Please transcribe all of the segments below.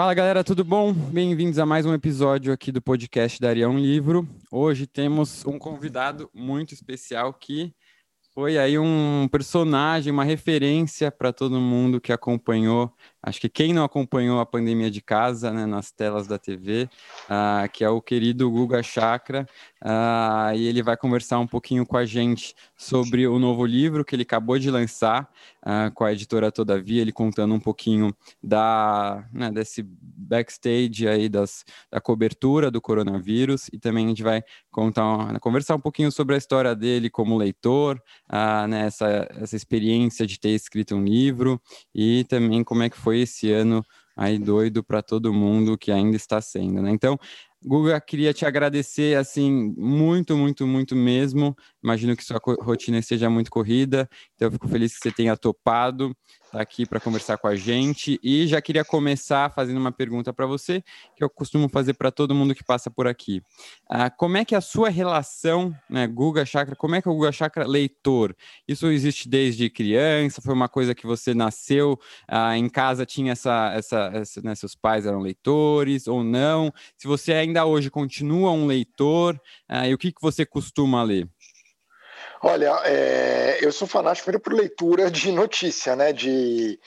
Fala galera, tudo bom? Bem-vindos a mais um episódio aqui do podcast Daria um Livro. Hoje temos um convidado muito especial que foi aí um personagem, uma referência para todo mundo que acompanhou. Acho que quem não acompanhou a pandemia de casa, né, nas telas da TV, uh, ah, que é o querido Guga Chakra, uh, e ele vai conversar um pouquinho com a gente sobre o novo livro que ele acabou de lançar uh, com a editora Todavia, ele contando um pouquinho da né, desse backstage aí das, da cobertura do coronavírus. E também a gente vai contar, conversar um pouquinho sobre a história dele como leitor, né, essa, essa experiência de ter escrito um livro e também como é que foi esse ano aí doido para todo mundo que ainda está sendo, né? Então, Guga, queria te agradecer, assim, muito, muito, muito mesmo. Imagino que sua rotina seja muito corrida, então eu fico feliz que você tenha topado estar aqui para conversar com a gente. E já queria começar fazendo uma pergunta para você, que eu costumo fazer para todo mundo que passa por aqui. Ah, como é que a sua relação, né, Guga Chakra, como é que o Guga Chakra leitor? Isso existe desde criança? Foi uma coisa que você nasceu ah, em casa, tinha essa, essa, essa né, seus pais eram leitores ou não? Se você ainda hoje continua um leitor? Uh, e o que, que você costuma ler? Olha, é, eu sou fanático por leitura de notícia, né? De,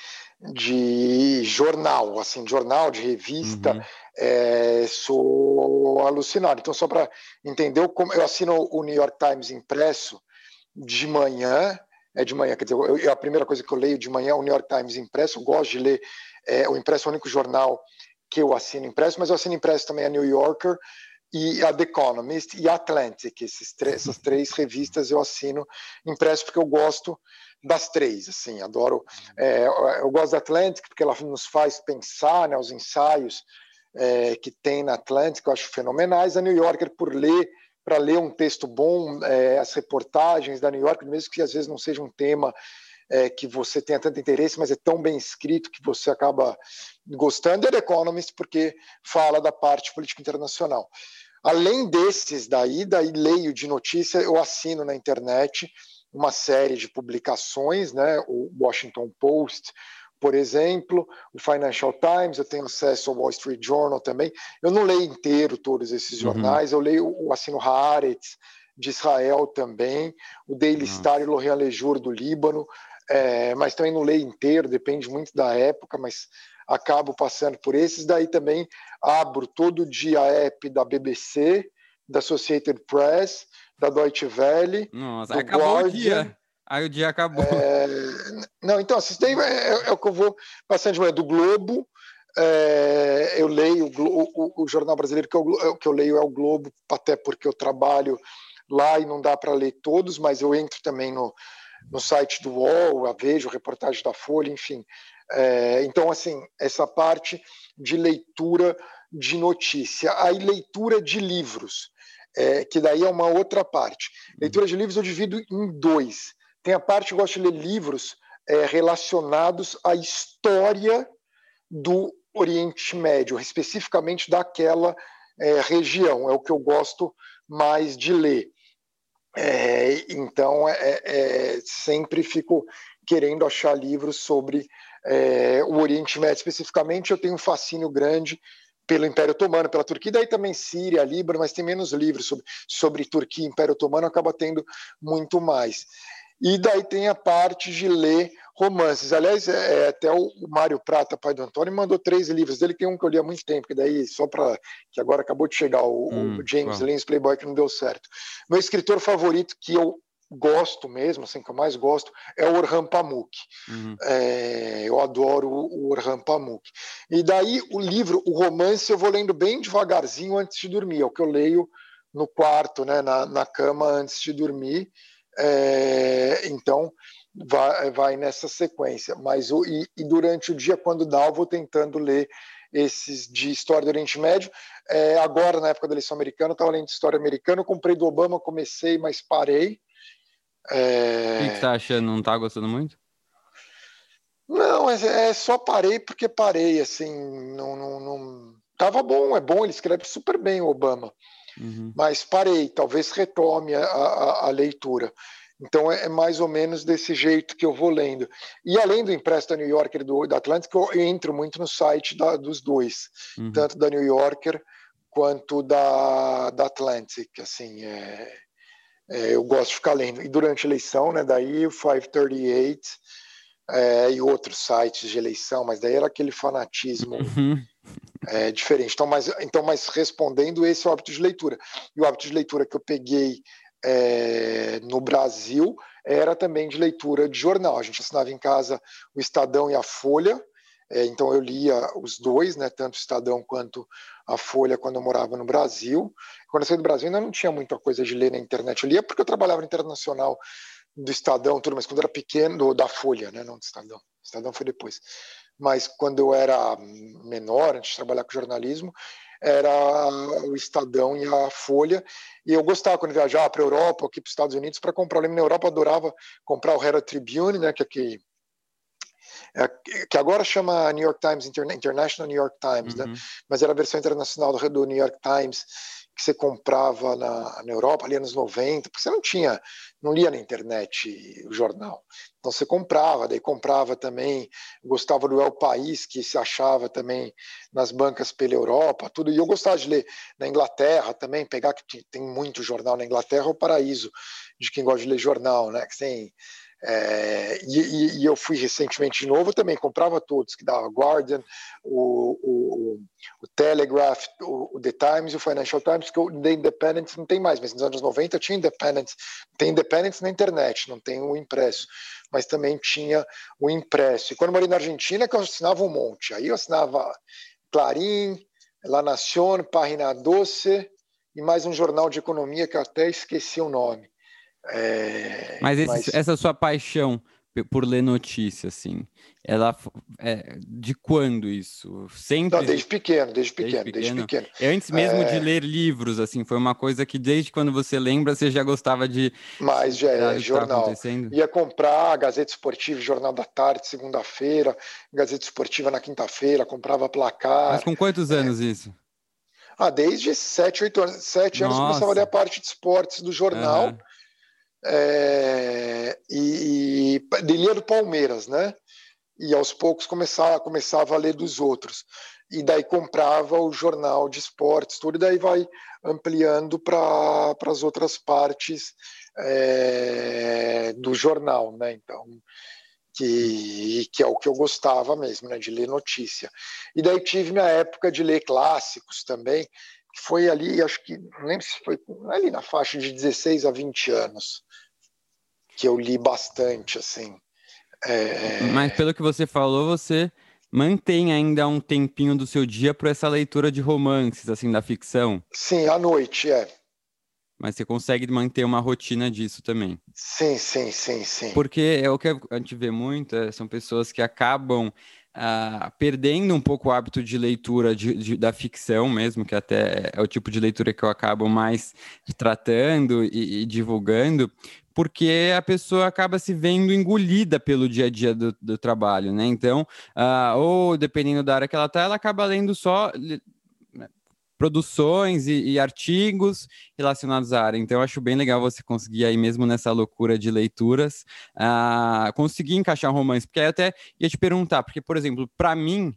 de jornal, assim, de jornal, de revista. Uhum. É, sou alucinado. Então, só para entender, como eu assino o New York Times impresso de manhã, é de manhã, quer dizer, eu, a primeira coisa que eu leio de manhã é o New York Times impresso, eu gosto de ler é, o impresso, é o único jornal que eu assino impresso, mas eu assino impresso também a New Yorker e a The Economist e a Atlantic. Esses essas três revistas eu assino impresso porque eu gosto das três, assim, adoro. É, eu gosto da Atlantic porque ela nos faz pensar, né, os ensaios é, que tem na Atlantic, eu acho fenomenais. A New Yorker por ler para ler um texto bom, é, as reportagens da New York, mesmo que às vezes não seja um tema é, que você tenha tanto interesse, mas é tão bem escrito que você acaba gostando. E The Economist, porque fala da parte política internacional. Além desses daí, daí leio de notícia, eu assino na internet uma série de publicações, né? o Washington Post, por exemplo, o Financial Times, eu tenho acesso ao Wall Street Journal também. Eu não leio inteiro todos esses uhum. jornais, uhum. eu leio, eu assino Haaretz, de Israel também, o Daily uhum. Star e Lorient Lejour do Líbano, é, mas também não leio inteiro, depende muito da época, mas acabo passando por esses. Daí também abro todo dia a app da BBC, da Associated Press, da Deutsche Welle. Nossa, acabou Guardian. o dia. Aí o dia acabou. É, não, então, isso daí é, é, o que eu vou passando de manhã. Do Globo, é, eu leio o, o, o, jornal brasileiro que eu, é que eu leio é o Globo, até porque eu trabalho lá e não dá para ler todos, mas eu entro também no, no site do UOL, vejo reportagem da Folha, enfim. É, então, assim, essa parte de leitura de notícia. Aí, leitura de livros, é, que daí é uma outra parte. Leitura de livros eu divido em dois. Tem a parte que eu gosto de ler livros é, relacionados à história do Oriente Médio, especificamente daquela é, região. É o que eu gosto mais de ler. É, então, é, é, sempre fico querendo achar livros sobre é, o Oriente Médio especificamente. Eu tenho um fascínio grande pelo Império Otomano, pela Turquia, daí também Síria, Líbano, mas tem menos livros sobre, sobre Turquia e Império Otomano, acaba tendo muito mais. E daí tem a parte de ler romances. Aliás, é, é até o, Mário Prata, pai do Antônio, mandou três livros dele. Tem um que eu li há muito tempo, que daí só para que agora acabou de chegar o, hum, o James bom. Lins Playboy que não deu certo. Meu escritor favorito que eu gosto mesmo, assim que eu mais gosto é o Orhan Pamuk. Uhum. É, eu adoro o Orhan Pamuk. E daí o livro, o romance, eu vou lendo bem devagarzinho antes de dormir. É o que eu leio no quarto, né, na, na cama antes de dormir. É, então, vai, vai nessa sequência. Mas o, e, e, durante o dia, quando dá, eu vou tentando ler esses de história do Oriente Médio. É, agora, na época da eleição americana, eu estava lendo história americana, eu comprei do Obama, comecei, mas parei. É... O que, você está achando? Não está gostando muito? Não, é, é, só parei porque parei, assim, não, não, não... Tava bom, é bom, ele escreve super bem o Obama, uhum. mas parei, talvez retome a, a, a leitura. Então é, é, mais ou menos desse jeito que eu vou lendo. E além do impresso da New Yorker e do da Atlantic, eu entro muito no site da, dos dois, uhum. tanto da New Yorker quanto da, da Atlantic. Assim, é, é, eu gosto de ficar lendo. E durante a eleição, né, daí o 538 é, e outros sites de eleição, mas daí era aquele fanatismo uhum. é, diferente. Então mas, então, mas respondendo, esse é o hábito de leitura. E o hábito de leitura que eu peguei é, no Brasil era também de leitura de jornal. A gente assinava em casa o Estadão e a Folha, é, então eu lia os dois, né, tanto o Estadão quanto a Folha, quando eu morava no Brasil. Quando eu saí do Brasil ainda não tinha muita coisa de ler na internet. Eu lia porque eu trabalhava internacional do Estadão, tudo, mas quando era pequeno, do, da Folha, né, não do Estadão. O Estadão foi depois. Mas quando eu era menor, antes de trabalhar com jornalismo, era o Estadão e a Folha. E eu gostava quando viajava para a Europa, aqui para os Estados Unidos, para comprar. Eu lembro na Europa, eu adorava comprar o Herald Tribune, né, que é que, é, que agora chama New York Times, International New York Times, né? uhum. né? mas era a versão internacional do, do New York Times que você comprava na, na Europa, ali anos 90, porque você não tinha, não lia na internet o jornal. Então você comprava, daí comprava também, gostava do El País, que se achava também nas bancas pela Europa, tudo. E eu gostava de ler na Inglaterra também, pegar que tem muito jornal na Inglaterra, é o paraíso de quem gosta de ler jornal, né? Que tem é, e, e, eu fui recentemente de novo, também comprava todos, que dava Guardian, o, o, o Telegraph, o, o, The Times e o Financial Times, que o The Independent não tem mais, mas nos anos 90 tinha Independent, tem Independent na internet, não tem o impresso, mas também tinha o impresso. E quando eu morei na Argentina, que eu assinava um monte, aí eu assinava Clarim, La Nación, Página Doce e mais um jornal de economia que eu até esqueci o nome. É, mas, esse, mas, essa sua paixão por ler notícias, assim, ela é, de quando isso? Sempre? Não, desde pequeno, desde pequeno, desde pequeno. Desde pequeno. É antes mesmo é... de ler livros, assim, foi uma coisa que desde quando você lembra você já gostava de. Mas já é, jornal. Ia comprar Gazeta Esportiva, Jornal da Tarde, segunda-feira, Gazeta Esportiva na quinta-feira, comprava placar. Mas com quantos é. anos isso? Ah, desde sete, oito anos. Sete anos começava a ler a parte de esportes do jornal. Uhum é, e, e lia do Palmeiras, né? E aos poucos começava, começava a ler dos outros. E daí comprava o jornal de esportes, tudo, e daí vai ampliando para as outras partes é, do jornal, né? Então, que, que é o que eu gostava mesmo, né? De ler notícia. E daí tive minha época de ler clássicos também, foi ali, acho que, não lembro se foi ali na faixa de 16 a 20 anos que eu li bastante, assim. É... Mas pelo que você falou, você mantém ainda um tempinho do seu dia para essa leitura de romances, assim, da ficção? Sim, à noite, é. Mas você consegue manter uma rotina disso também? Sim, sim, sim, sim. Porque é o que a gente vê muito, é, são pessoas que acabam ah, perdendo um pouco o hábito de leitura de, de, da ficção mesmo, que até é o tipo de leitura que eu acabo mais tratando e, e divulgando, porque a pessoa acaba se vendo engolida pelo dia a dia do, do trabalho, né? Então, uh, ou dependendo da área que ela está, ela acaba lendo só produções e, e, artigos relacionados à área. Então, eu acho bem legal você conseguir aí mesmo nessa loucura de leituras, uh, conseguir encaixar romance, porque aí eu até ia te perguntar, porque, por exemplo, para mim,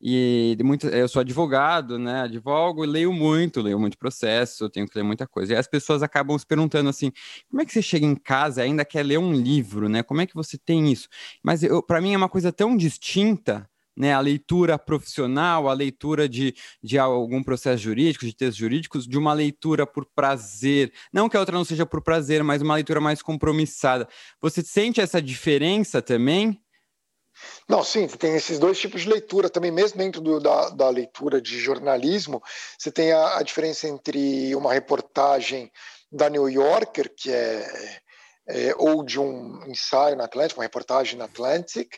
e muito, eu sou advogado, né? Advogo e leio muito, leio muito processo, tenho que ler muita coisa. E as pessoas acabam se perguntando assim: como é que você chega em casa e ainda quer ler um livro, né? Como é que você tem isso? Mas para mim é uma coisa tão distinta. Né, a leitura profissional, a leitura de, de algum processo jurídico, de textos jurídicos, de uma leitura por prazer. Não que a outra não seja por prazer, mas uma leitura mais compromissada. Você sente essa diferença também? Não, sim, tem esses dois tipos de leitura também, mesmo dentro do, da, da, leitura de jornalismo, você tem a, a, diferença entre uma reportagem da New Yorker, que é, é, ou de um ensaio na Atlantic, uma reportagem na Atlantic,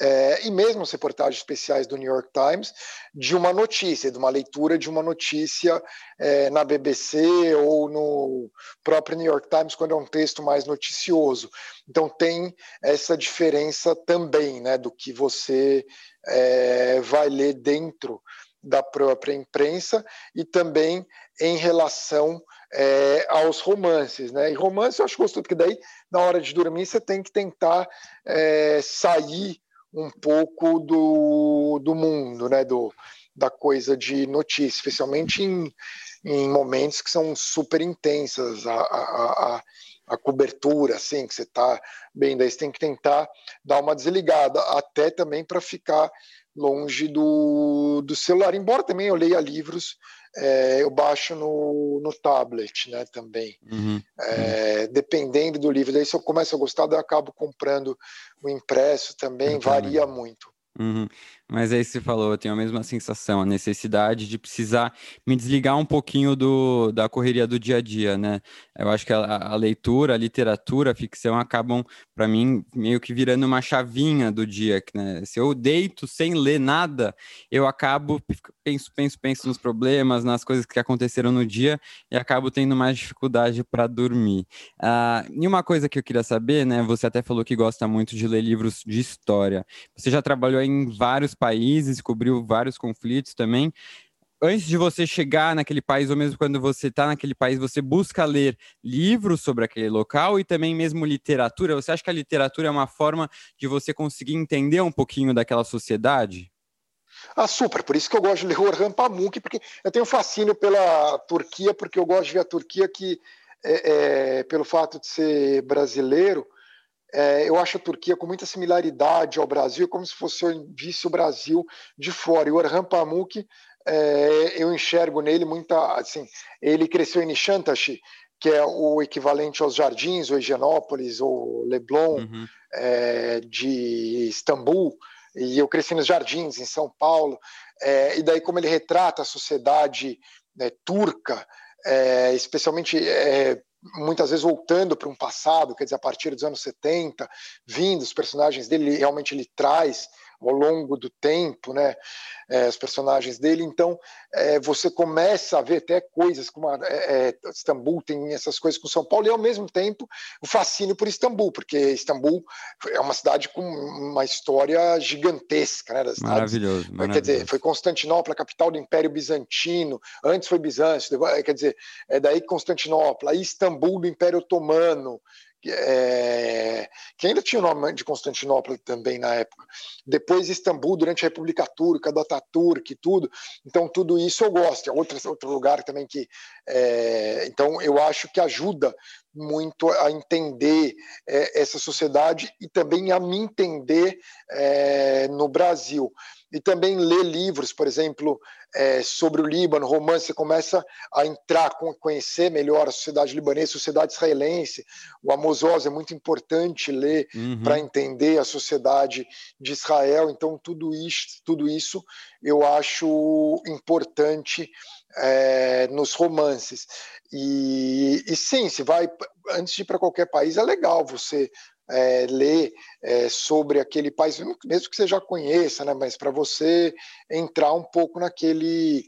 é, e mesmo as reportagens especiais do New York Times, de uma notícia, de uma leitura de uma notícia é, na BBC ou no próprio New York Times, quando é um texto mais noticioso. Então, tem essa diferença também né, do que você é, vai ler dentro da própria imprensa e também em relação é, aos romances, né? E romance eu acho gostoso, porque daí, na hora de dormir, você tem que tentar é, sair um pouco do, do mundo, né? Do, da coisa de notícia, especialmente em, em momentos que são super intensas, a, a, a, a cobertura, assim, que você está bem, daí você tem que tentar dar uma desligada, até também para ficar longe do, do celular, embora também eu leia livros é, eu baixo no, no tablet, né, também. Uhum, é, uhum. Dependendo do livro, daí se eu começo a gostar, eu acabo comprando o impresso também, varia muito. Uhum. Mas aí você falou, eu tenho a mesma sensação, a necessidade de precisar me desligar um pouquinho do, da correria do dia a dia, né? Eu acho que a, a leitura, a literatura, a ficção acabam, para mim, meio que virando uma chavinha do dia, né? Se eu deito sem ler nada, eu acabo, penso, penso, penso nos problemas, nas coisas que aconteceram no dia e acabo tendo mais dificuldade para dormir. Ah, e uma coisa que eu queria saber, né? Você até falou que gosta muito de ler livros de história. Você já trabalhou em vários países, cobriu vários conflitos também. Antes de você chegar naquele país, ou mesmo quando você está naquele país, você busca ler livros sobre aquele local e também mesmo literatura. Você acha que a literatura é uma forma de você conseguir entender um pouquinho daquela sociedade? Ah, super. Por isso que eu gosto de ler o Orhan Pamuk, porque eu tenho fascínio pela Turquia, porque eu gosto de ver a Turquia que, é, é, pelo fato de ser brasileiro, é, eu acho a Turquia com muita similaridade ao Brasil, como se fosse eu visse o Brasil de fora. E o Orhan Pamuk, é, eu enxergo nele muita. Assim, ele cresceu em Nishantashi, que é o equivalente aos Jardins, ou Higienópolis, ou Leblon, uhum. é, de Istambul. E eu cresci nos Jardins, em São Paulo. É, e daí, como ele retrata a sociedade né, turca, é, especialmente é, muitas vezes voltando para um passado, quer dizer, a partir dos anos 70, vindo, os personagens dele, realmente ele traz ao longo do tempo, né, é, os personagens dele. Então, é, você começa a ver até coisas como a, é, é, Istambul tem essas coisas com São Paulo e ao mesmo tempo o fascínio por Istambul, porque Istambul é uma cidade com uma história gigantesca, né, das maravilhoso, maravilhoso. Quer dizer, foi Constantinopla, capital do Império Bizantino. Antes foi Bizâncio, quer dizer, é daí Constantinopla, aí Istambul do Império Otomano é, que ainda tinha o nome de Constantinopla também na época. Depois Istambul, durante a República Turca, do Ataturk e tudo. Então, tudo isso eu gosto. É outro, outro lugar também que. É, então, eu acho que ajuda muito a entender é, essa sociedade e também a me entender é, no Brasil e também ler livros, por exemplo, é, sobre o Líbano, romance, você começa a entrar, conhecer melhor a sociedade libanesa, a sociedade israelense. O Amos Oz é muito importante ler uhum. para entender a sociedade de Israel. Então, tudo isso, tudo isso eu acho importante é, nos romances. E, e sim, se vai antes de ir para qualquer país, é legal você é, ler é, sobre aquele país, mesmo que você já conheça, né, mas para você entrar um pouco naquele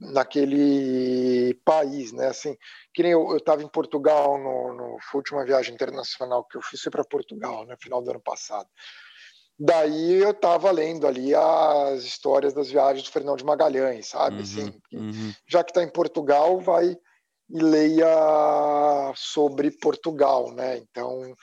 naquele país, né? Assim, que nem eu estava em Portugal no, no foi a última viagem internacional que eu fiz foi para Portugal, no né, final do ano passado. Daí eu estava lendo ali as histórias das viagens do Fernão de Magalhães, sabe? Uhum, assim, uhum. Já que está em Portugal, vai e leia sobre Portugal, né? Então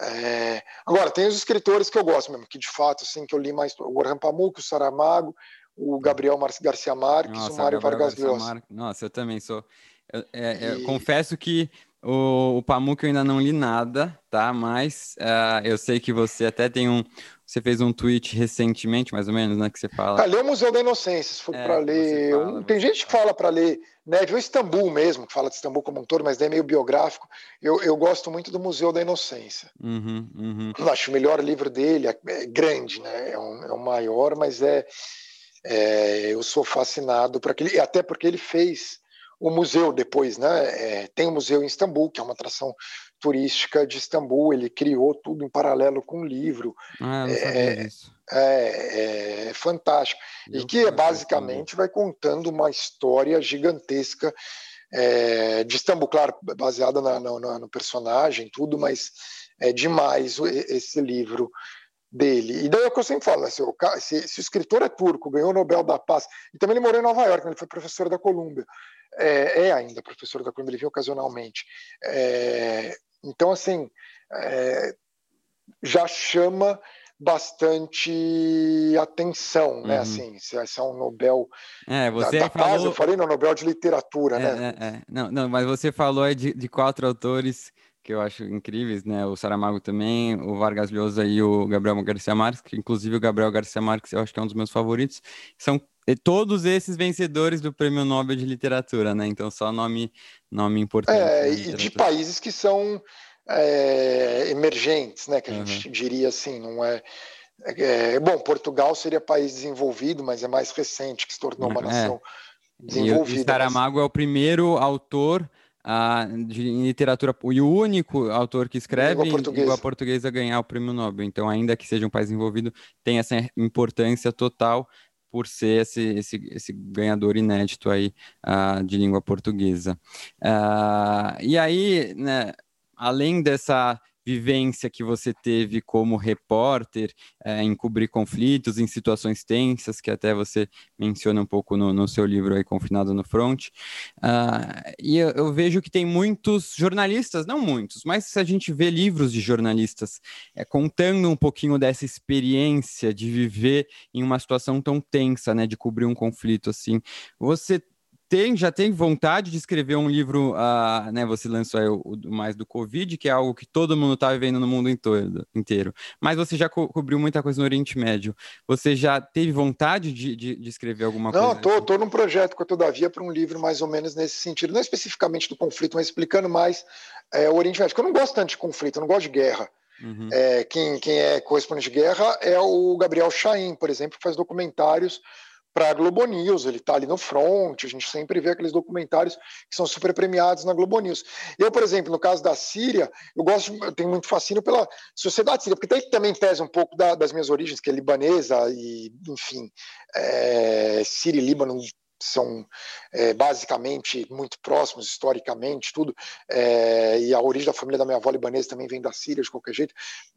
é... Agora, tem os escritores que eu gosto mesmo, que de fato, assim, que eu li mais, o Orhan Pamuk, o Saramago, o Gabriel Mar Garcia Marques, Nossa, o Mário Vargas Llosa. Nossa, eu também sou. Eu, é, e... eu confesso que o, o Pamuk eu ainda não li nada, tá? Mas uh, eu sei que você até tem um. Você fez um tweet recentemente, mais ou menos, né? Que você fala. Ah, lê o Museu da Inocência, se for é, para ler. Fala, tem gente que fala para ler, né? Viu Istambul mesmo, que fala de Istambul como um todo, mas é meio biográfico. Eu, eu gosto muito do Museu da Inocência. Uhum, uhum. Acho o melhor livro dele, é, é grande, né? É, um, é o maior, mas é, é, eu sou fascinado por aquele. Até porque ele fez o museu depois, né? É, tem o um museu em Istambul, que é uma atração turística de Istambul. Ele criou tudo em paralelo com o livro. Ah, é, disso. É, é, fantástico. Eu e que basicamente vai contando uma história gigantesca é, de Istambul, claro, baseada na, na, no personagem, tudo, mas é demais esse livro dele. E daí é o que eu sempre falo, né? se, o, se, se, o escritor é turco, ganhou o Nobel da Paz, e também ele morou em Nova York, ele foi professor da Colômbia, é, é ainda professor da Colômbia, ele vinha ocasionalmente. É, então, assim, é, já chama bastante atenção, né? Uhum. Assim, se, se é um Nobel é, você da, da falou... Paz, eu falei no Nobel de Literatura, é, né? É, é, não, não, mas você falou de, de quatro autores que eu acho incríveis, né? O Saramago também, o Vargas Llosa e o Gabriel Garcia Marques, que inclusive o Gabriel Garcia Marques eu acho que é um dos meus favoritos. São todos esses vencedores do Prêmio Nobel de Literatura, né? Então só nome nome importante. É, e de países que são é, emergentes, né? Que a uhum. gente diria assim, não é, é, Bom, Portugal seria país desenvolvido, mas é mais recente que se tornou uma é. nação desenvolvida. E Saramago mas... é o primeiro autor de literatura e o único autor que escreve em língua portuguesa a ganhar o prêmio Nobel. Então, ainda que seja um país envolvido, tem essa importância total por ser esse, esse, esse ganhador inédito aí uh, de língua portuguesa. Uh, e aí, né, além dessa vivência que você teve como repórter é, em cobrir conflitos, em situações tensas, que até você menciona um pouco no, no seu livro aí, Confinado no Front. Uh, e eu, eu, vejo que tem muitos jornalistas, não muitos, mas se a gente vê livros de jornalistas é, contando um pouquinho dessa experiência de viver em uma situação tão tensa, né, de cobrir um conflito assim, você tem, já tem vontade de escrever um livro, uh, né? Você lançou aí o, o, mais do Covid, que é algo que todo mundo está vivendo no mundo inteiro. Mas você já co cobriu muita coisa no Oriente Médio. Você já teve vontade de, de, de escrever alguma Não, coisa? Não, tô, tô num projeto com a Todavia para um livro mais ou menos nesse sentido, não especificamente do conflito, mas explicando mais é, o Oriente Médio. Porque eu não gosto tanto de conflito, eu não gosto de guerra. Uhum. É, quem, quem é correspondente de guerra é o Gabriel Chaim, por exemplo, que faz documentários para a Globo News, ele está ali no front, a gente sempre vê aqueles documentários que são super premiados na Globo News. Eu, por exemplo, no caso da Síria, eu gosto, eu tenho muito fascínio pela sociedade síria, porque também pesa um pouco da, das minhas origens, que é libanesa e, enfim, é, Síria e Líbano são é, basicamente muito próximos historicamente, tudo. É, e a origem da família da minha avó libanesa também vem da Síria, de qualquer jeito.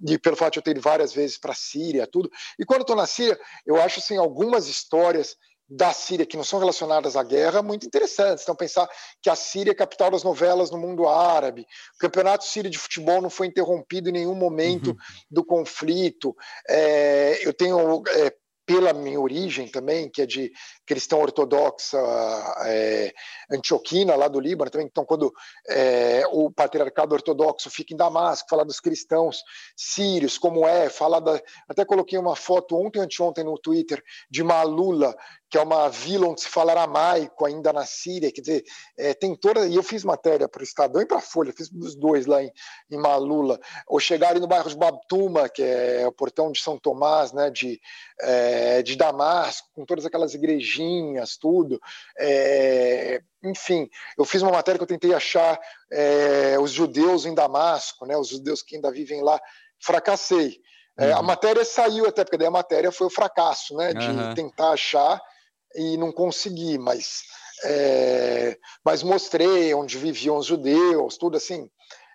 E pelo fato de eu ter ido várias vezes para a Síria, tudo. E quando estou na Síria, eu acho assim, algumas histórias da Síria que não são relacionadas à guerra muito interessantes. Então, pensar que a Síria é capital das novelas no mundo árabe, o campeonato sírio de futebol não foi interrompido em nenhum momento uhum. do conflito. É, eu tenho é, pela minha origem também, que é de cristão ortodoxa é, antioquina, lá do Líbano também. Então, quando é, o patriarcado ortodoxo fica em Damasco, fala dos cristãos sírios, como é, fala da... Até coloquei uma foto ontem, anteontem no Twitter, de Malula, que é uma vila onde se fala aramaico ainda na Síria, quer dizer, é, tem toda, e eu fiz matéria para o Estadão e para a Folha, fiz os dois lá em, em Malula, ou chegarem no bairro de Babtuma, que é o portão de São Tomás, né, de, é, de Damasco, com todas aquelas igrejinhas, tudo, é, enfim, eu fiz uma matéria que eu tentei achar é, os judeus em Damasco, né, os judeus que ainda vivem lá, fracassei, é, a uhum. matéria saiu até, porque daí a matéria foi o fracasso, né? De uhum. tentar achar e não consegui, mas, é, mas mostrei onde viviam os judeus, tudo assim.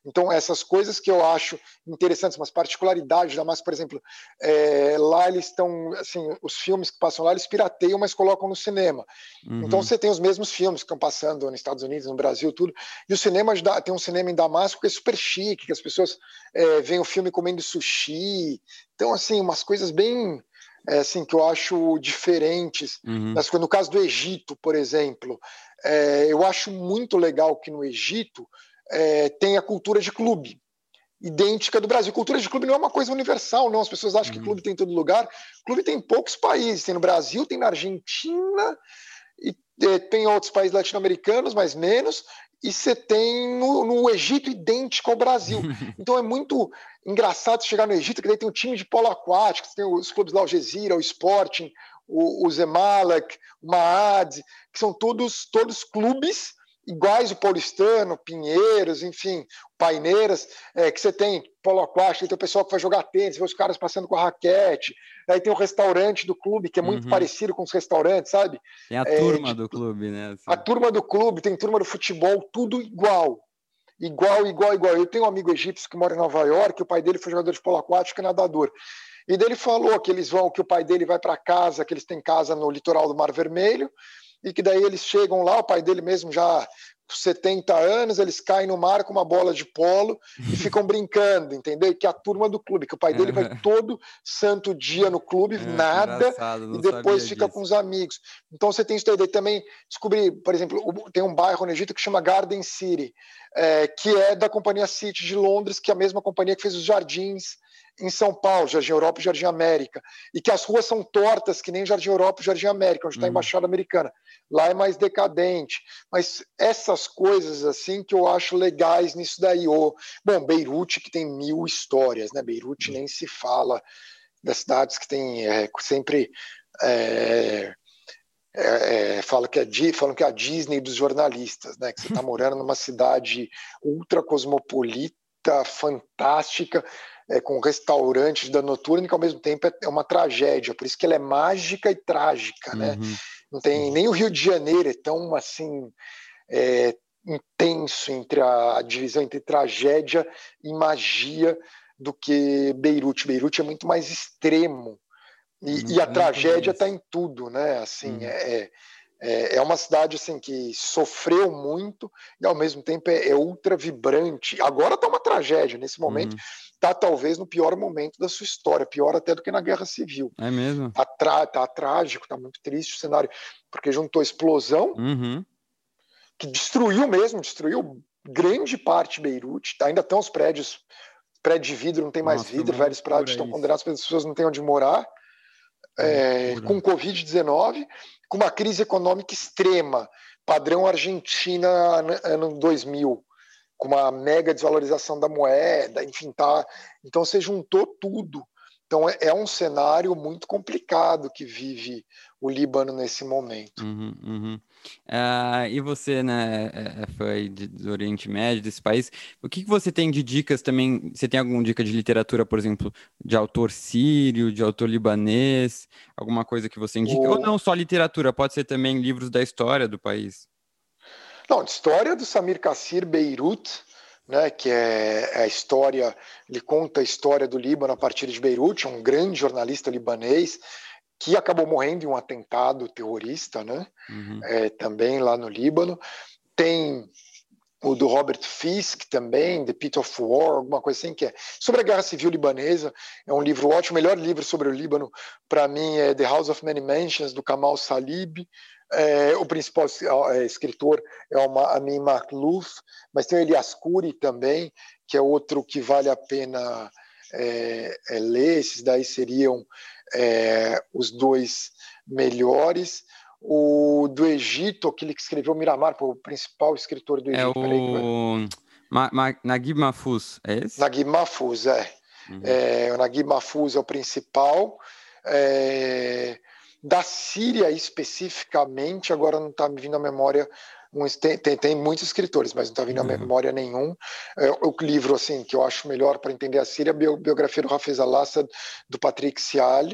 Então, essas coisas que eu acho interessantes, umas particularidades da massa, por exemplo, é, lá eles estão, assim, os filmes que passam lá, eles pirateiam, mas colocam no cinema. Uhum. Então, você tem os mesmos filmes que estão passando nos Estados Unidos, no Brasil, tudo. E o cinema, tem um cinema em Damasco que é super chique, que as pessoas é, veem o filme comendo sushi. Então, assim, umas coisas bem é, assim, que eu acho diferentes. Uhum. No caso do Egito, por exemplo, é, eu acho muito legal que no Egito é, tem a cultura de clube, idêntica do Brasil. Cultura de clube não é uma coisa universal, não. As pessoas acham uhum. que clube tem em todo lugar. Clube tem em poucos países. Tem no Brasil, tem na Argentina, e é, tem outros países latino-americanos, mas menos e você tem no, no, Egito idêntico ao Brasil. Então é muito engraçado chegar no Egito, que daí tem o time de polo aquático, tem os clubes lá, o Gezira, o Sporting, o, o Zemalek, o Maad, que são todos, todos clubes iguais o Paulistano, Pinheiros, enfim, Paineiras, é, que você tem polo aquático, tem o pessoal que vai jogar tênis, vê os caras passando com a raquete, aí tem o restaurante do clube, que é muito uhum. parecido com os restaurantes, sabe? Tem a é, turma do clube, né? Assim. A turma do clube, tem turma do futebol, tudo igual. Igual, igual, igual. Eu tenho um amigo egípcio que mora em Nova York, o pai dele foi jogador de polo aquático e nadador. E dele falou que eles vão, que o pai dele vai para casa, que eles têm casa no litoral do Mar Vermelho, e que daí eles chegam lá, o pai dele mesmo já com 70 anos, eles caem no mar com uma bola de polo e ficam brincando, entendeu? Que é a turma do clube, que o pai dele vai todo santo dia no clube, é, nada, e depois fica disso. com os amigos. Então você tem isso daí. também descobri, por exemplo, tem um bairro no Egito que chama Garden City, é, que é da companhia City de Londres, que é a mesma companhia que fez os jardins em São Paulo, Jardim Europa e Jardim América, e que as ruas são tortas, que nem Jardim Europa e Jardim América, onde está a uhum. Embaixada Americana. Lá é mais decadente. Mas essas coisas, assim, que eu acho legais nisso daí. Ou, bom, Beirute, que tem mil histórias, né? Beirute nem se fala das cidades que tem é, sempre. É, é, é, fala que é, falam que é a Disney dos jornalistas, né? Que você está morando numa cidade ultra cosmopolita, fantástica, é, com restaurantes da noturna, que ao mesmo tempo é, é, uma tragédia. Por isso que ela é mágica e trágica, né? Uhum. Não tem nem o Rio de Janeiro é tão assim é, intenso entre a, a divisão entre tragédia e magia do que Beirute. Beirute é muito mais extremo e, uhum. e a tragédia está em tudo, né? Assim, uhum. é, é, é, uma cidade assim que sofreu muito e ao mesmo tempo é, é ultra vibrante. Agora está uma tragédia nesse momento. Uhum está talvez no pior momento da sua história, pior até do que na Guerra Civil. É mesmo? Está tá trágico, está muito triste o cenário, porque juntou explosão, uhum. que destruiu mesmo, destruiu grande parte de Beirute, ainda estão os prédios, prédio de vidro não tem mais Nossa, vidro, velhos prédios estão condenados, as pessoas não têm onde morar, é, com Covid-19, com uma crise econômica extrema, padrão Argentina ano 2000, com uma mega desvalorização da moeda, enfim, tá. Então você juntou tudo. Então é, é um cenário muito complicado que vive o Líbano nesse momento. Uhum, uhum. Uh, e você, né, é, é, foi do Oriente Médio, desse país, o que, que você tem de dicas também? Você tem alguma dica de literatura, por exemplo, de autor sírio, de autor libanês, alguma coisa que você indica? O... Ou não só literatura, pode ser também livros da história do país? Não, de história do Samir Kassir Beirut, né, que é, é a história, ele conta a história do Líbano a partir de Beirute, um grande jornalista libanês que acabou morrendo em um atentado terrorista, né, uhum. é, também lá no Líbano. Tem o do Robert Fisk também, The Pit of War, alguma coisa assim, que é sobre a Guerra Civil Libanesa. É um livro ótimo. O melhor livro sobre o Líbano, para mim, é The House of Many Mansions, do Kamal Salib. É, o principal é, escritor é o Amin Makhlouf, mas tem o Elias Kuri também, que é outro que vale a pena é, é ler. Esses daí seriam é, os dois melhores. O do Egito, aquele que escreveu Miramar, o principal escritor do é Egito. É o Ma Ma Naguib Mahfouz, é esse? Naguib Mahfouz, é. Uhum. é. O Naguib Mahfouz é o principal. É, da Síria especificamente, agora não está me vindo à memória. Um, tem, tem, tem, muitos escritores, mas não está vindo à uhum. memória nenhum. É, o livro assim que eu acho melhor para entender a Síria é a biografia do Hafez al-Assad, do Patrick Sial.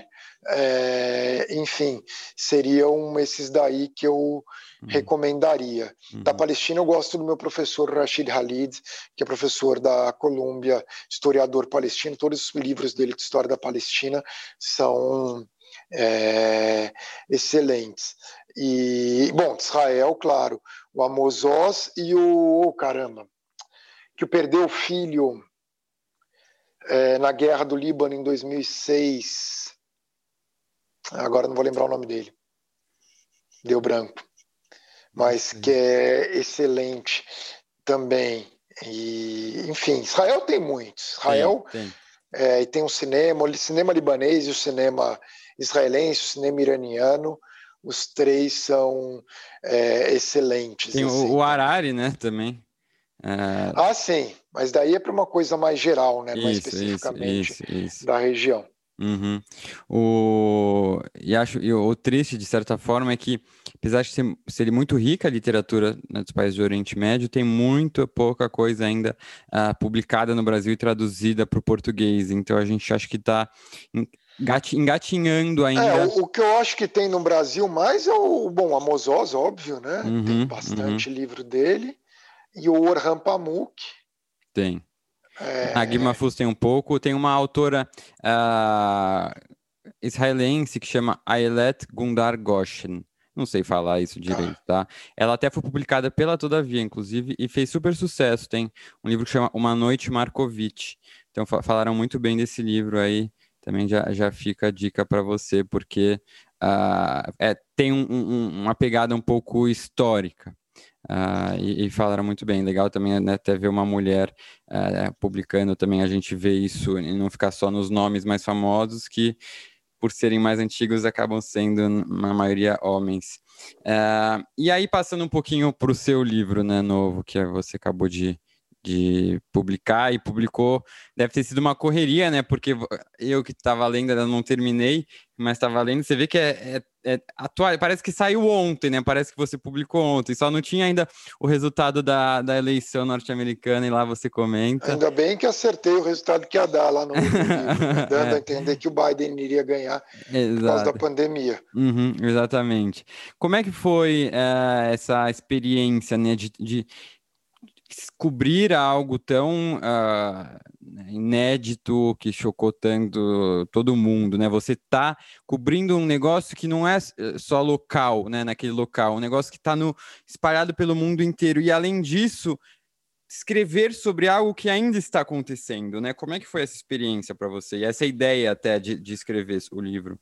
É, enfim, seriam esses daí que eu uhum. recomendaria. Uhum. Da Palestina, eu gosto do meu professor Rashid Khalid, que é professor da Colômbia, historiador palestino. Todos os livros dele de história da Palestina são é, excelentes. E, bom, Israel, claro, o Amos Oz e o, oh, caramba, que perdeu o filho é, na guerra do Líbano em 2006. Agora não vou lembrar o nome dele. Deu branco. Mas que é excelente também. E, enfim, Israel tem muitos. Israel tem, tem. É, e tem um cinema, o cinema libanês e o cinema israelense, o cinema iraniano, os três são é, excelentes. Tem assim. o Harari, né, também. É... Ah, sim, mas daí é para uma coisa mais geral, né, mais especificamente isso, isso. da região. Uhum. O... E acho e o triste, de certa forma, é que apesar de ser, ser muito rica a literatura né, dos países do Oriente Médio, tem muito pouca coisa ainda uh, publicada no Brasil e traduzida para o português. Então a gente acha que está engatinhando ainda. É, o, o, que eu acho que tem no Brasil mais é o, bom, Amos Oz, óbvio, né? Uhum, tem bastante uhum. livro dele. E o Orhan Pamuk. Tem. É... A Guima Fus tem um pouco. Tem uma autora uh, israelense que chama Ailet Gundar Goshen. Não sei falar isso direito, tá? Ela até foi publicada pela Todavia, inclusive, e fez super sucesso. Tem um livro que chama Uma Noite Markovitch. Então falaram muito bem desse livro aí também já, já fica a dica para você, porque uh, é, tem um, um, uma pegada um pouco histórica. Uh, e, e, falaram muito bem. Legal também né, até ver uma mulher uh, publicando também, a gente vê isso e não ficar só nos nomes mais famosos, que por serem mais antigos acabam sendo, na maioria, homens. Uh, e aí, passando um pouquinho para o seu livro né, novo, que você acabou de, de publicar e publicou. Deve ter sido uma correria, né? Porque eu que estava lendo, ainda não terminei, mas estava lendo. Você vê que é, é, é, atual, parece que saiu ontem, né? Parece que você publicou ontem, só não tinha ainda o resultado da, da eleição norte-americana e lá você comenta. Ainda bem que acertei o resultado que ia dar lá no livro, né? dando é. a entender que o Biden iria ganhar Exato. por causa da pandemia. Uhum, exatamente. Como é que foi é, essa experiência, né? de, de descobrir algo tão uh, inédito que chocou tanto todo mundo, né? Você está cobrindo um negócio que não é eh, só local, né? Naquele local, um negócio que está espalhado pelo mundo inteiro e além disso escrever sobre algo que ainda está acontecendo, né? Como é que foi essa experiência para você e essa ideia até de, de escrever o livro?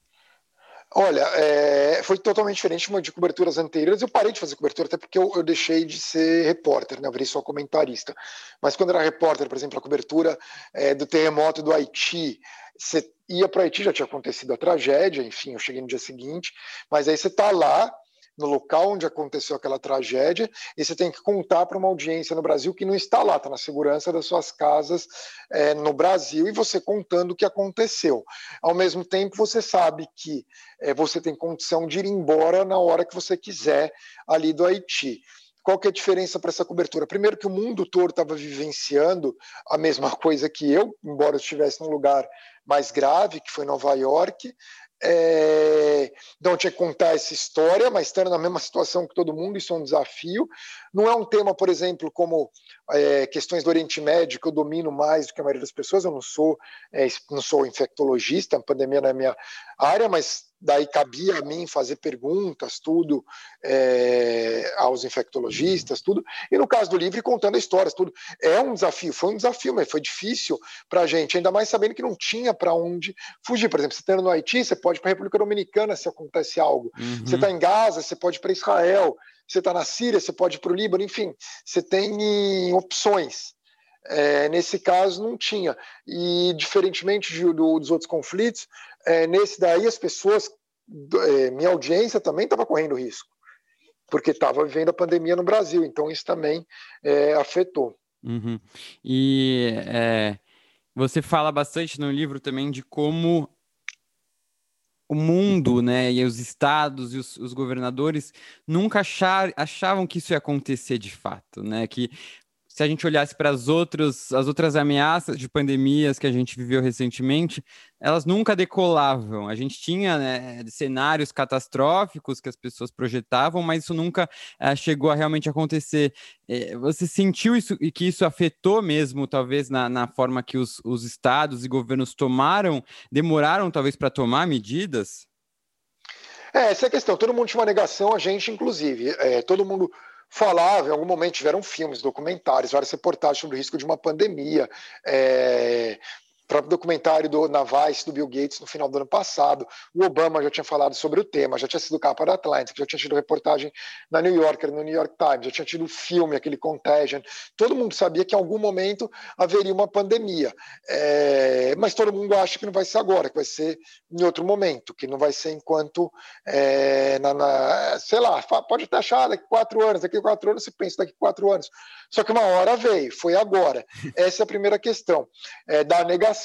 Olha, é, foi totalmente diferente de coberturas anteriores. Eu parei de fazer cobertura até porque eu, eu deixei de ser repórter, né? Eu virei só comentarista. Mas quando era repórter, por exemplo, a cobertura é, do terremoto do Haiti, você ia para o Haiti, já tinha acontecido a tragédia, enfim, eu cheguei no dia seguinte, mas aí você está lá no local onde aconteceu aquela tragédia, e você tem que contar para uma audiência no Brasil que não está lá, está na segurança das suas casas é, no Brasil, e você contando o que aconteceu. Ao mesmo tempo, você sabe que é, você tem condição de ir embora na hora que você quiser ali do Haiti. Qual que é a diferença para essa cobertura? Primeiro que o mundo todo estava vivenciando a mesma coisa que eu, embora eu estivesse num lugar mais grave, que foi Nova York, é, então tinha que contar essa história, mas estando na mesma situação que todo mundo, isso é um desafio. Não é um tema, por exemplo, como é, questões do Oriente Médio, que eu domino mais do que a maioria das pessoas. Eu não sou, é, não sou infectologista, a pandemia não é minha área, mas daí cabia a mim fazer perguntas, tudo, é, aos infectologistas, tudo. E no caso do livro, contando histórias, tudo. É um desafio, foi um desafio, mas foi difícil para a gente, ainda mais sabendo que não tinha para onde fugir. Por exemplo, você está no Haiti, você pode ir para a República Dominicana se acontece algo. Uhum. Você está em Gaza, você pode ir para Israel. Você está na Síria, você pode ir para o Líbano, enfim, você tem opções. É, nesse caso não tinha. E diferentemente de, do, dos outros conflitos, é, nesse daí as pessoas, é, minha audiência também estava correndo risco, porque estava vivendo a pandemia no Brasil, então isso também é, afetou. Uhum. E é, você fala bastante no livro também de como o mundo, né, e os estados e os, os governadores nunca achar, achavam que isso ia acontecer de fato, né, que se a gente olhasse para as outras, as outras ameaças de pandemias que a gente viveu recentemente, elas nunca decolavam. A gente tinha né, cenários catastróficos que as pessoas projetavam, mas isso nunca uh, chegou a realmente acontecer. É, você sentiu isso e que isso afetou mesmo, talvez, na, na forma que os, os estados e governos tomaram, demoraram talvez para tomar medidas? É, essa é a questão. Todo mundo tinha uma negação, a gente, inclusive. É, todo mundo falava, em algum momento tiveram filmes, documentários, várias reportagens sobre o risco de uma pandemia. É, próprio documentário do Navais, do Bill Gates, no final do ano passado. O Obama já tinha falado sobre o tema, já tinha sido capa da Atlantic, já tinha tido reportagem na New Yorker, no New York Times, já tinha tido filme, aquele Contagion. Todo mundo sabia que em algum momento haveria uma pandemia. É, mas todo mundo acha que não vai ser agora, que vai ser em outro momento, que não vai ser enquanto, é, na, na, sei lá, pode até achar daqui quatro anos, daqui quatro anos você pensa daqui quatro anos. Só que uma hora veio, foi agora. Essa é a primeira questão é, da negação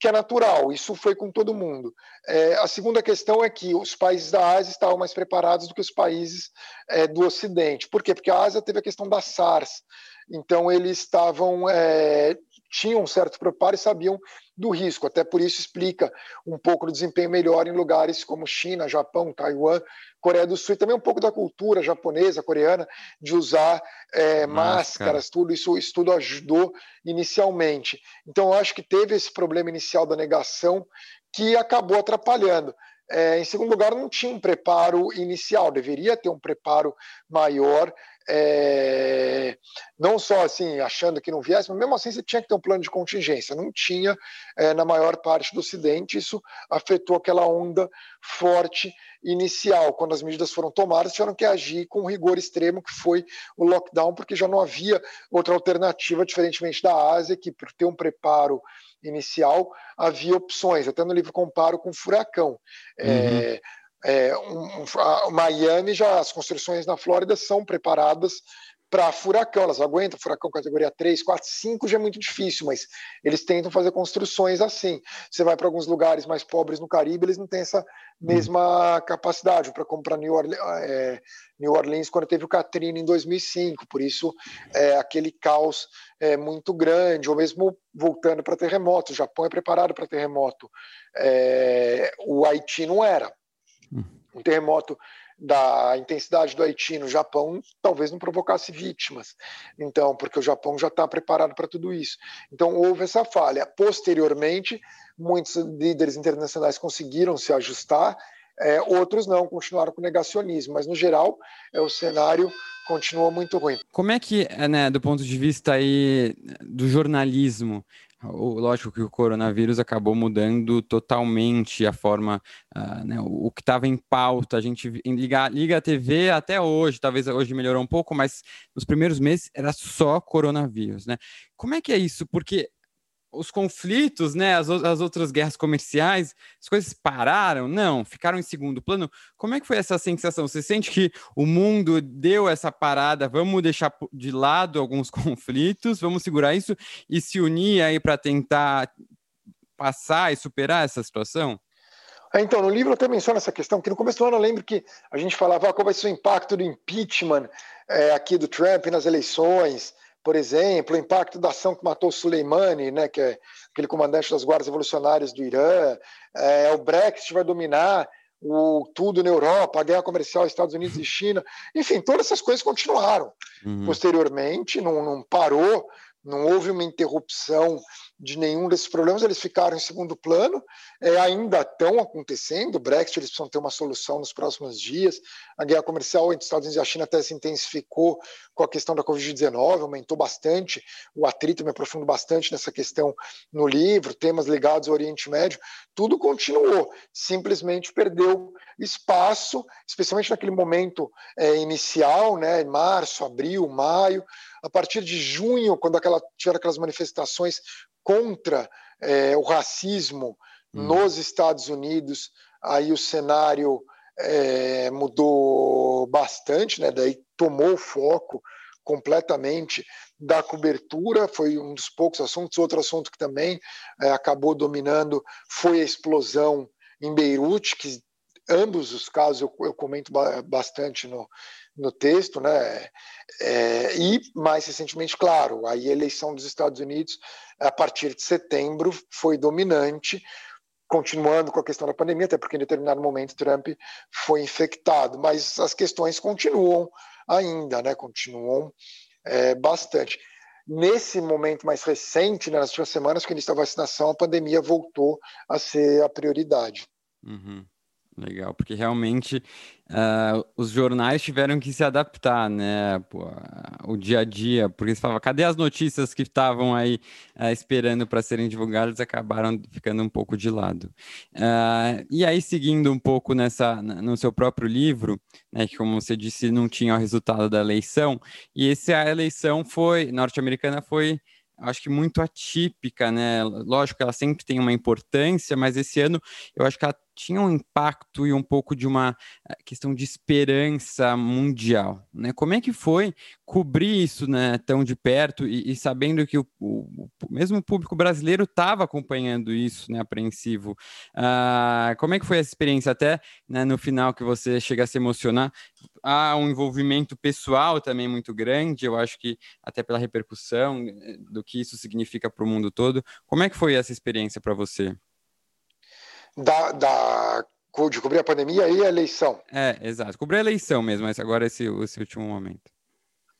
que é natural, isso foi com todo mundo. É, a segunda questão é que os países da Ásia estavam mais preparados do que os países é, do Ocidente. Por quê? Porque a Ásia teve a questão da SARS, então eles estavam é, tinham um certo preparo e sabiam do risco. Até por isso explica um pouco do desempenho melhor em lugares como China, Japão, Taiwan, Coreia do Sul e também um pouco da cultura japonesa, coreana, de usar é, máscaras, tudo isso, isso tudo ajudou inicialmente. Então, eu acho que teve esse problema inicial da negação que acabou atrapalhando. É, em segundo lugar, não tinha um preparo inicial, deveria ter um preparo maior é, não só assim achando que não viesse, mas mesmo assim você tinha que ter um plano de contingência. Não tinha é, na maior parte do Ocidente. Isso afetou aquela onda forte inicial. Quando as medidas foram tomadas, tiveram que agir com rigor extremo, que foi o lockdown, porque já não havia outra alternativa, diferentemente da Ásia, que por ter um preparo inicial havia opções. Até no livro comparo com o furacão. É, uhum. É, é, um, a Miami já as construções na Flórida são preparadas para furacão, elas aguentam furacão categoria 3, 4, 5 já é muito difícil, mas eles tentam fazer construções assim. Você vai para alguns lugares mais pobres no Caribe, eles não têm essa mesma hum. capacidade para comprar New, Orleans, é, New Orleans quando teve o Katrina em 2005, por isso é, aquele caos é muito grande, ou mesmo voltando para terremoto, o Japão é preparado para terremoto, é, o Haiti não era um terremoto da intensidade do Haiti no Japão talvez não provocasse vítimas. Então, porque o Japão já está preparado para tudo isso. Então, houve essa falha. Posteriormente, muitos líderes internacionais conseguiram se ajustar, é, outros não, continuaram com negacionismo. Mas, no geral, é, o cenário continua muito ruim. Como é que, né, do ponto de vista aí do jornalismo, Lógico que o coronavírus acabou mudando totalmente a forma, uh, né, o que estava em pauta. A gente liga, liga a TV até hoje, talvez hoje melhorou um pouco, mas nos primeiros meses era só coronavírus, né? Como é que é isso? Porque os conflitos, né, as, as outras guerras comerciais, as coisas pararam? Não, ficaram em segundo plano. Como é que foi essa sensação? Você sente que o mundo deu essa parada? Vamos deixar de lado alguns conflitos, vamos segurar isso e se unir aí para tentar passar e superar essa situação? É, então, no livro eu até menciono essa questão, que no começo do ano eu lembro que a gente falava ah, qual vai ser o impacto do impeachment é, aqui do Trump nas eleições, por exemplo, o impacto da ação que matou Soleimani, né, que é aquele comandante das guardas revolucionárias do Irã, é, o Brexit vai dominar o tudo na Europa, a guerra comercial Estados Unidos e China, enfim, todas essas coisas continuaram. Uhum. Posteriormente, não, não parou, não houve uma interrupção de nenhum desses problemas, eles ficaram em segundo plano, é, ainda estão acontecendo. O Brexit, eles precisam ter uma solução nos próximos dias. A guerra comercial entre os Estados Unidos e a China até se intensificou com a questão da Covid-19, aumentou bastante. O atrito me aprofundo bastante nessa questão no livro, temas ligados ao Oriente Médio. Tudo continuou, simplesmente perdeu espaço, especialmente naquele momento é, inicial, né, março, abril, maio. A partir de junho, quando aquela, tiveram aquelas manifestações contra é, o racismo hum. nos Estados Unidos, aí o cenário é, mudou bastante, né? Daí tomou o foco completamente da cobertura, foi um dos poucos assuntos. Outro assunto que também é, acabou dominando foi a explosão em Beirute, que ambos os casos eu, eu comento bastante no, no texto, né? É, e mais recentemente, claro, a eleição dos Estados Unidos a partir de setembro foi dominante, continuando com a questão da pandemia, até porque em determinado momento Trump foi infectado, mas as questões continuam ainda, né? Continuam é, bastante. Nesse momento mais recente, né, nas últimas semanas, o início da vacinação, a pandemia voltou a ser a prioridade. Uhum. Legal, porque realmente uh, os jornais tiveram que se adaptar, né? Pô, o dia a dia, porque eles falavam, cadê as notícias que estavam aí uh, esperando para serem divulgadas, acabaram ficando um pouco de lado. Uh, e aí, seguindo um pouco nessa, no seu próprio livro, né, que como você disse, não tinha o resultado da eleição, e essa eleição foi, norte-americana foi acho que muito atípica, né? Lógico que ela sempre tem uma importância, mas esse ano eu acho que ela tinha um impacto e um pouco de uma eh, questão de esperança mundial. Né? Como é que foi cobrir isso né, tão de perto e, e sabendo que o, o, o, mesmo público brasileiro estava acompanhando isso, né, apreensivo? Uh, como é que foi essa experiência? Até né, no final que você chega a se emocionar, há um envolvimento pessoal também muito grande, eu acho que até pela repercussão eh, do que isso significa para o mundo todo. Como é que foi essa experiência para você? Da, da, de cobrir a pandemia e a eleição. É, exato. Cobrir a eleição mesmo, mas agora esse, esse último momento.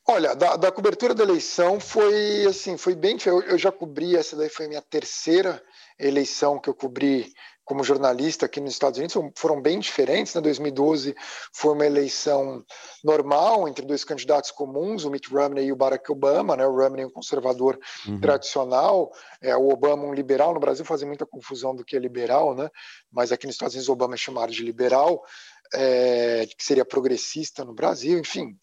Olha, da, da, cobertura da eleição foi assim, foi bem. Eu, eu já cobri, essa daí foi a minha terceira eleição que eu cobri como jornalista aqui nos Estados Unidos foram bem diferentes. Né? 2012 foi uma eleição normal entre dois candidatos comuns, o Mitt Romney e o Barack Obama. Né? O Romney um conservador uhum. tradicional, é, o Obama um liberal. No Brasil fazem muita confusão do que é liberal, né? mas aqui nos Estados Unidos o Obama é chamado de liberal, é, que seria progressista no Brasil. Enfim,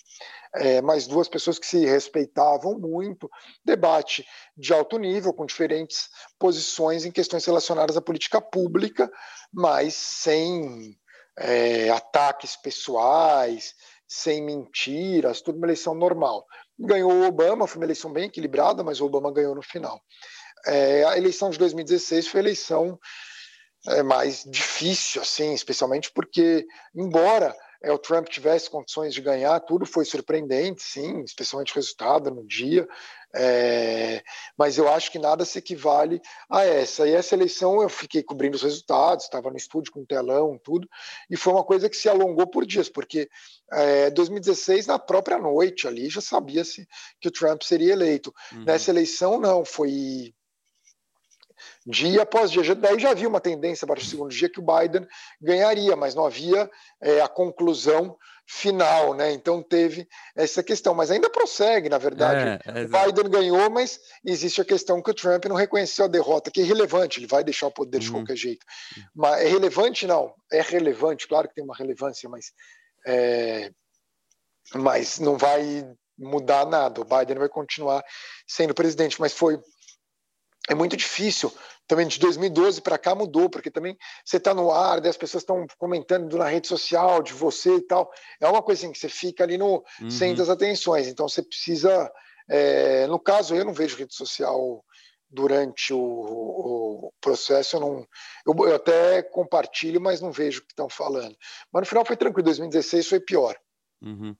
é, mais duas pessoas que se respeitavam muito, debate de alto nível, com diferentes posições em questões relacionadas à política pública, mas sem é, ataques pessoais, sem mentiras, tudo uma eleição normal. Ganhou o Obama, foi uma eleição bem equilibrada, mas o Obama ganhou no final. É, a eleição de 2016 foi a eleição é, mais difícil, assim, especialmente porque, embora é, o Trump tivesse condições de ganhar, tudo foi surpreendente, sim, especialmente o resultado no dia, é, mas eu acho que nada se equivale a essa. E essa eleição eu fiquei cobrindo os resultados, estava no estúdio com telão, tudo, e foi uma coisa que se alongou por dias, porque é, 2016, na própria noite ali, já sabia-se que o Trump seria eleito. Uhum. Nessa eleição, não, foi dia após dia. Daí já havia uma tendência para o segundo dia que o Biden ganharia, mas não havia é, a conclusão final, né? Então teve essa questão, mas ainda prossegue, na verdade. É, é o Biden ganhou, mas existe a questão que o Trump não reconheceu a derrota, que é irrelevante, ele vai deixar o poder de uhum. qualquer jeito. Mas é relevante, não? É relevante, claro que tem uma relevância, mas, é, mas não vai mudar nada. O Biden vai continuar sendo presidente, mas foi é muito difícil. Também de 2012 para cá mudou, porque também você está no ar, as pessoas estão comentando na rede social de você e tal. É uma coisa assim que você fica ali no uhum. centro das atenções. Então você precisa. É, no caso, eu não vejo rede social durante o, o processo. Eu, não, eu, eu, até compartilho, mas não vejo o que estão falando. Mas no final foi tranquilo. 2016 foi pior. Uhum.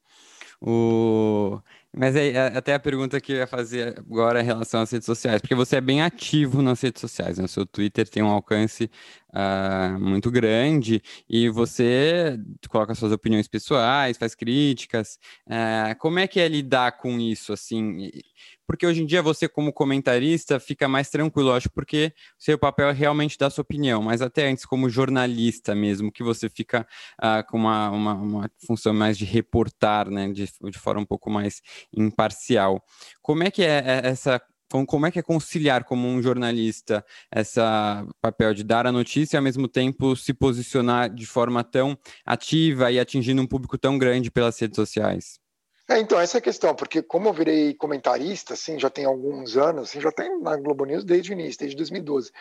O... Mas é, até a pergunta que eu ia fazer agora em relação às redes sociais, porque você é bem ativo nas redes sociais, né? O seu Twitter tem um alcance uh, muito grande e você coloca suas opiniões pessoais, faz críticas. Uh, como é que é lidar com isso, assim? Porque hoje em dia você, como comentarista, fica mais tranquilo, acho, porque seu papel é realmente dar sua opinião, mas até antes, como jornalista mesmo, que você fica uh, com uma, uma, uma, função mais de reportar, né? De, de forma um pouco mais imparcial. Como é que é, é essa como é que é conciliar como um jornalista essa papel de dar a notícia e ao mesmo tempo se posicionar de forma tão ativa e atingindo um público tão grande pelas redes sociais? É, então, essa é a questão, porque como eu virei comentarista, assim, já tem alguns anos, assim, já tem na Globo News desde o início, desde 2012,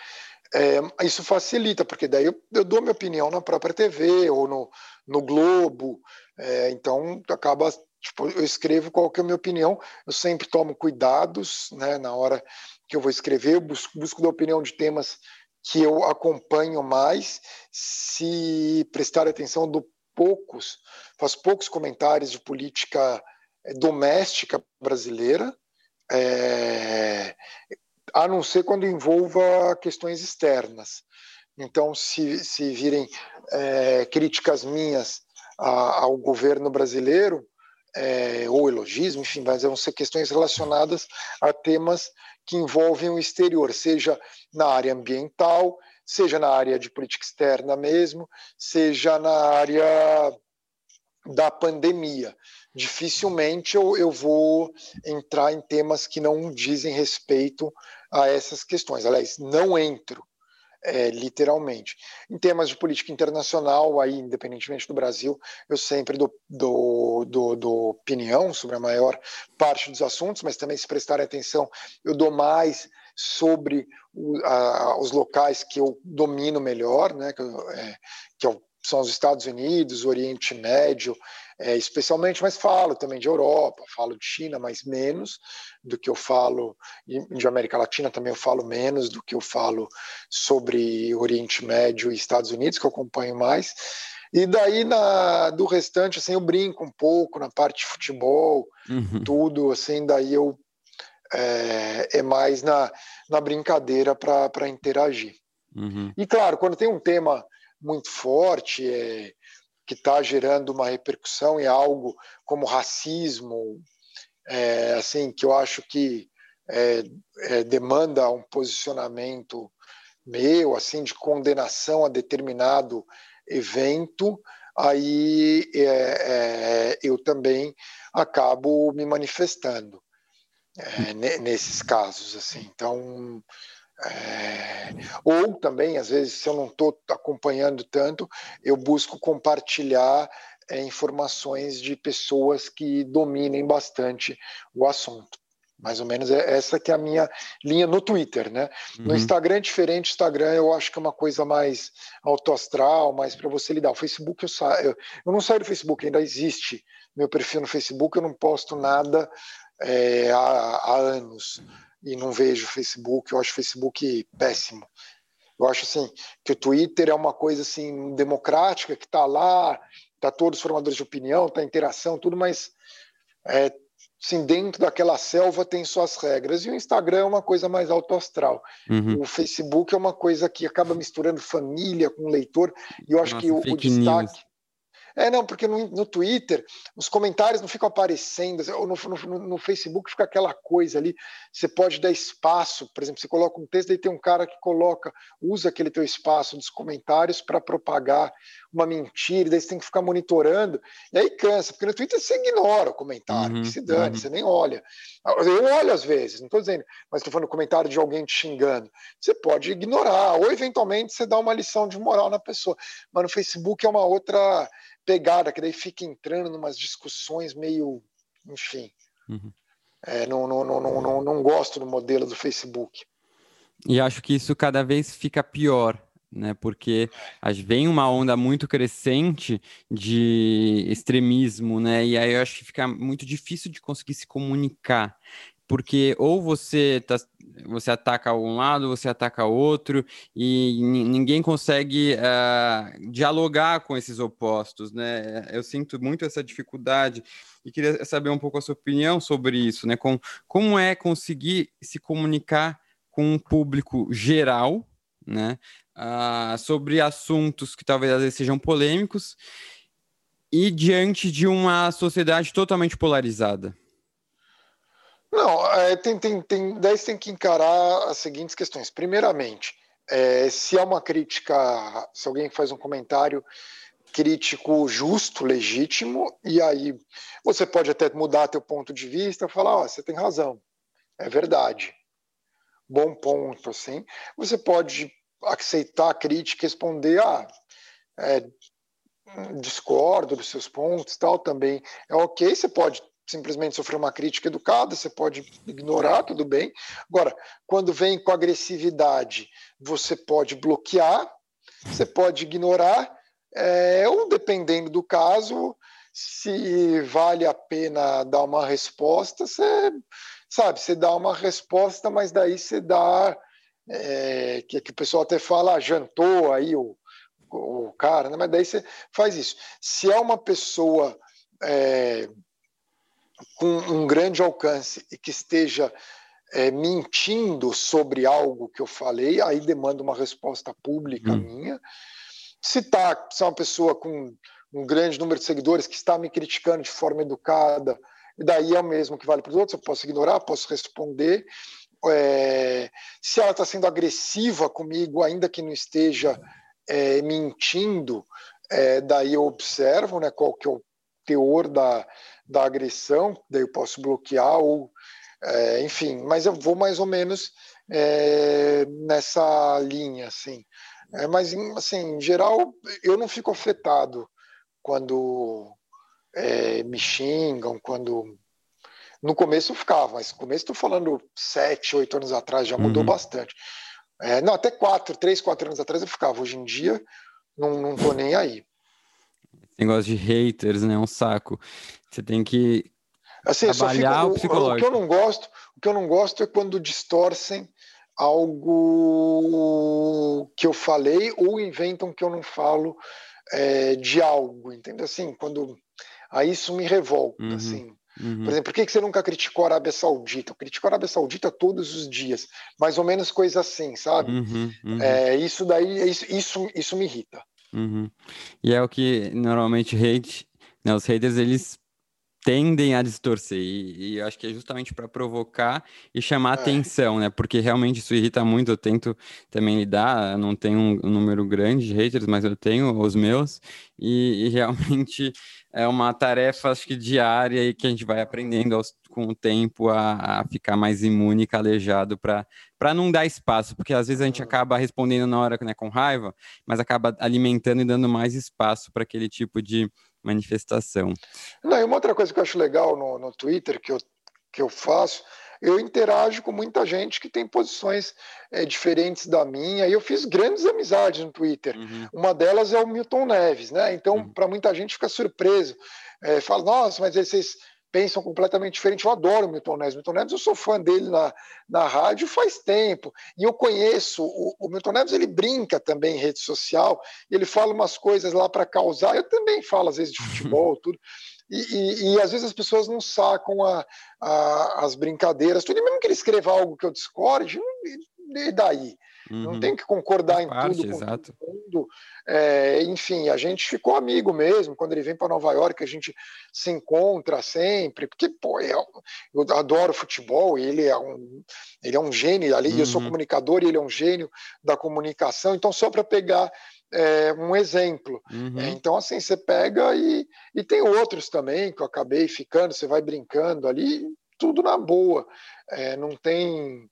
é, isso facilita, porque daí eu, eu, dou minha opinião na própria TV ou no, no Globo, é, então acaba Tipo, eu escrevo qual que é a minha opinião, eu sempre tomo cuidados né, na hora que eu vou escrever, eu busco, busco opinião de temas que eu acompanho mais, se prestar atenção do poucos, faço poucos comentários de política doméstica brasileira, é, a não ser quando envolva questões externas. Então, se, se virem é, críticas minhas a, ao governo brasileiro, é, ou elogismo, enfim, mas vão ser questões relacionadas a temas que envolvem o exterior, seja na área ambiental, seja na área de política externa mesmo, seja na área da pandemia. Dificilmente eu, eu vou entrar em temas que não dizem respeito a essas questões. Aliás, não entro é, literalmente. Em temas de política internacional, aí, independentemente do Brasil, eu sempre dou, dou, dou, dou opinião sobre a maior parte dos assuntos, mas também, se prestarem atenção, eu dou mais sobre o, a, os locais que eu domino melhor, né, que, é, que é são os Estados Unidos, o Oriente Médio, é, especialmente, mas falo também de Europa, falo de China, mas menos do que eu falo de América Latina, também eu falo menos do que eu falo sobre Oriente Médio e Estados Unidos, que eu acompanho mais. E daí na, do restante, assim, eu brinco um pouco na parte de futebol, uhum. tudo, assim, daí eu é, é mais na, na brincadeira para interagir. Uhum. E claro, quando tem um tema muito forte, é, que está gerando uma repercussão em algo como racismo, é, assim que eu acho que é, é, demanda um posicionamento meu, assim, de condenação a determinado evento, aí é, é, eu também acabo me manifestando é, nesses casos, assim. Então, é, ou também, às vezes, se eu não estou acompanhando tanto, eu busco compartilhar é, informações de pessoas que dominem bastante o assunto. Mais ou menos é essa que é a minha linha no Twitter, né? Uhum. No Instagram é diferente, Instagram eu acho que é uma coisa mais autoastral, mais para você lidar. O Facebook eu saio, eu, eu não saio do Facebook, ainda existe meu perfil no Facebook, eu não posto nada é, há, há anos e não vejo Facebook, eu acho o Facebook péssimo. Eu acho assim que o Twitter é uma coisa assim democrática que está lá, tá todos os formadores de opinião, tá interação, tudo, mas é, assim, dentro daquela selva tem suas regras. E o Instagram é uma coisa mais autoastral. Uhum. O Facebook é uma coisa que acaba misturando família com leitor. E eu acho Nossa, que o, o destaque é, não, porque no, no Twitter os comentários não ficam aparecendo, ou no, no, no, Facebook fica aquela coisa ali, você pode dar espaço, por exemplo, você coloca um texto, aí tem um cara que coloca, usa aquele teu espaço dos comentários para propagar uma mentira, daí você tem que ficar monitorando, e aí cansa, porque no Twitter você ignora o comentário, uhum, se dane, uhum. você nem olha. Eu olho às vezes, não estou dizendo, mas estou falando comentário de alguém te xingando. Você pode ignorar, ou eventualmente você dá uma lição de moral na pessoa. Mas no Facebook é uma outra pegada, que daí fica entrando em umas discussões meio, enfim. Uhum. É, não, não, não, não, não, não gosto do modelo do Facebook. E acho que isso cada vez fica pior, né? Porque vem uma onda muito crescente de extremismo, né? E aí eu acho que fica muito difícil de conseguir se comunicar porque ou você tá, você ataca um lado, você ataca outro, e ninguém consegue uh, dialogar com esses opostos, né? Eu sinto muito essa dificuldade e queria saber um pouco a sua opinião sobre isso, né? Com, como é conseguir se comunicar com um público geral, né? Uh, sobre assuntos que talvez às vezes sejam polêmicos e diante de uma sociedade totalmente polarizada. Não, é, tem, tem, tem, daí você tem que encarar as seguintes questões. Primeiramente, é, se é uma crítica, se alguém faz um comentário crítico justo, legítimo, e aí você pode até mudar teu ponto de vista, falar, oh, você tem razão, é verdade, bom ponto, assim. Você pode aceitar a crítica e responder, ah, é, discordo dos seus pontos, tal, também é ok. Você pode simplesmente sofrer uma crítica educada, você pode ignorar, tudo bem. Agora, quando vem com agressividade, você pode bloquear, você pode ignorar, é, ou dependendo do caso, se vale a pena dar uma resposta, você sabe, você dá uma resposta, mas daí você dá é, que, que o pessoal até fala, ah, jantou aí o, o cara, né? mas daí você faz isso. Se é uma pessoa é, com um grande alcance e que esteja é, mentindo sobre algo que eu falei, aí demanda uma resposta pública hum. minha. Se, tá, se é uma pessoa com um grande número de seguidores que está me criticando de forma educada, e daí é o mesmo que vale para os outros, eu posso ignorar, posso responder. É, se ela está sendo agressiva comigo, ainda que não esteja é, mentindo, é, daí eu observo né, qual que é o teor da, da agressão, daí eu posso bloquear ou, é, enfim, mas eu vou mais ou menos é, nessa linha, assim. É, mas, assim, em geral, eu não fico afetado quando é, me xingam, quando No começo eu ficava, mas no começo estou falando sete, oito anos atrás, já mudou uhum. bastante. É, não, até quatro, três, quatro anos atrás eu ficava. Hoje em dia, não, não tô nem aí. Negócio de haters, né? Um saco. Você tem que assim, trabalhar fico, o psicológico. O, o que eu não gosto, o que eu não gosto é quando distorcem algo que eu falei ou inventam que eu não falo é, de algo, entende? Assim, quando aí isso me revolta, uhum. assim. Uhum. Por exemplo, por que você nunca criticou a Arábia Saudita? Eu critico a Arábia Saudita todos os dias, mais ou menos coisa assim, sabe? Uhum, uhum. É, isso daí, isso, isso, isso me irrita. Uhum. E é o que normalmente hate, né, os haters eles tendem a distorcer e, e acho que é justamente para provocar e chamar é. atenção, né? Porque realmente isso irrita muito. Eu tento também lidar, eu não tenho um, um número grande de haters, mas eu tenho os meus e, e, realmente é uma tarefa acho que diária e que a gente vai aprendendo aos, com o tempo a, a ficar mais imune e calejado para para não dar espaço, porque às vezes a gente acaba respondendo na hora né, com raiva, mas acaba alimentando e dando mais espaço para aquele tipo de manifestação. Não, e uma outra coisa que eu acho legal no, no Twitter que eu, que eu faço, eu interajo com muita gente que tem posições é, diferentes da minha, e eu fiz grandes amizades no Twitter. Uhum. Uma delas é o Milton Neves, né? Então, uhum. para muita gente fica surpreso. É, fala, nossa, mas vocês pensam completamente diferente. Eu adoro o Milton Neves. Milton Neves, eu sou fã dele na, na rádio faz tempo. E eu conheço. O, o Milton Neves, ele brinca também em rede social. ele fala umas coisas lá para causar. Eu também falo, às vezes, de futebol, tudo. E, e, e, às vezes as pessoas não sacam a, a, as brincadeiras, tudo. E mesmo que ele escreva algo que eu discorde, e daí? Uhum. Não tem que concordar em parte, tudo com exato. todo mundo. É, enfim, a gente ficou amigo mesmo. Quando ele vem para Nova York, a gente se encontra sempre. Porque, pô, eu, eu adoro futebol. Ele é um, ele é um gênio ali. Uhum. Eu sou uhum. comunicador e ele é um gênio da comunicação. Então, só para pegar é, um exemplo. Uhum. É, então, assim, você pega e, e tem outros também que eu acabei ficando. Você vai brincando ali, tudo na boa. É, não tem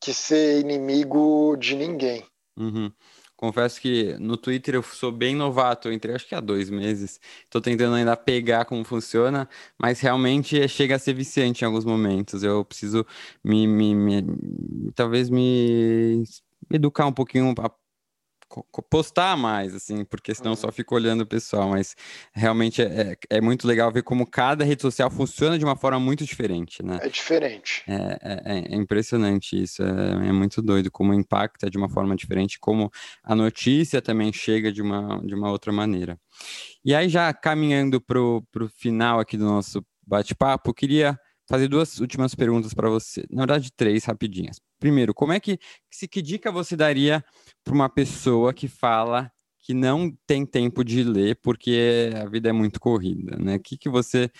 que ser inimigo de ninguém. Uhum. Confesso que no Twitter eu sou bem novato, eu entrei acho que há dois meses. Estou tentando ainda pegar como funciona, mas realmente chega a ser viciante em alguns momentos. Eu preciso me, me, me talvez me educar um pouquinho postar mais, assim, porque senão só fico olhando o pessoal, mas realmente é, é, é, muito legal ver como cada rede social funciona de uma forma muito diferente, né? É diferente. É, é, é impressionante isso, é, é, muito doido como impacta de uma forma diferente, como a notícia também chega de uma, de uma outra maneira. E aí, já caminhando para o final aqui do nosso bate-papo, queria fazer duas últimas perguntas para você, na verdade três rapidinhas. Primeiro, como é que, se que dica você daria para uma pessoa que fala que não tem tempo de ler porque a vida é muito corrida, né? Que que você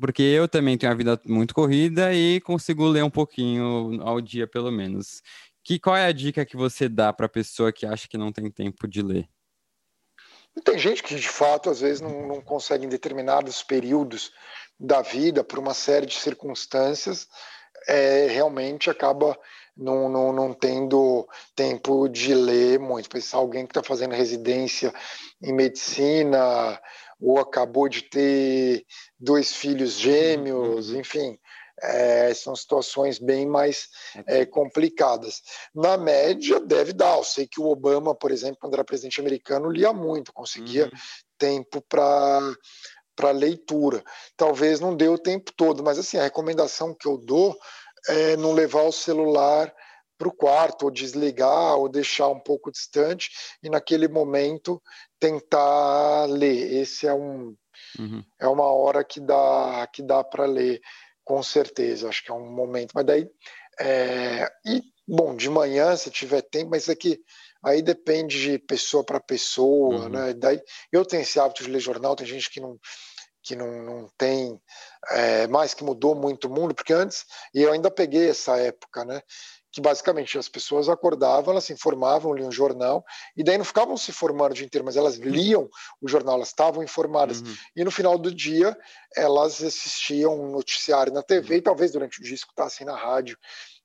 porque eu também tenho a vida muito corrida e consigo ler um pouquinho ao dia pelo menos. Que qual é a dica que você dá para a pessoa que acha que não tem tempo de ler? Tem gente que de fato às vezes não, não consegue em determinados períodos da vida por uma série de circunstâncias é, realmente acaba não, não, não tendo tempo de ler muito. Pensar alguém que está fazendo residência em medicina ou acabou de ter dois filhos gêmeos, uhum. enfim, é, são situações bem mais é, complicadas. Na média, deve dar. Eu sei que o Obama, por exemplo, quando era presidente americano, lia muito, conseguia uhum. tempo para para leitura. Talvez não dê o tempo todo, mas assim, a recomendação que eu dou é não levar o celular para o quarto, ou desligar, ou deixar um pouco distante, e naquele momento tentar ler. Esse é um uhum. é uma hora que dá que dá para ler, com certeza. Acho que é um momento. Mas daí é, e bom, de manhã se tiver tempo, mas aqui aí depende de pessoa para pessoa, uhum. né? Daí eu tenho esse hábito de ler jornal, tem gente que não que não, não tem é, mais que mudou muito o mundo, porque antes, e eu ainda peguei essa época, né? Que basicamente as pessoas acordavam, elas se informavam, liam o jornal, e daí não ficavam se formando o dia inteiro, mas elas uhum. liam o jornal, elas estavam informadas. Uhum. E no final do dia, elas assistiam um noticiário na TV, e talvez durante o dia escutassem na rádio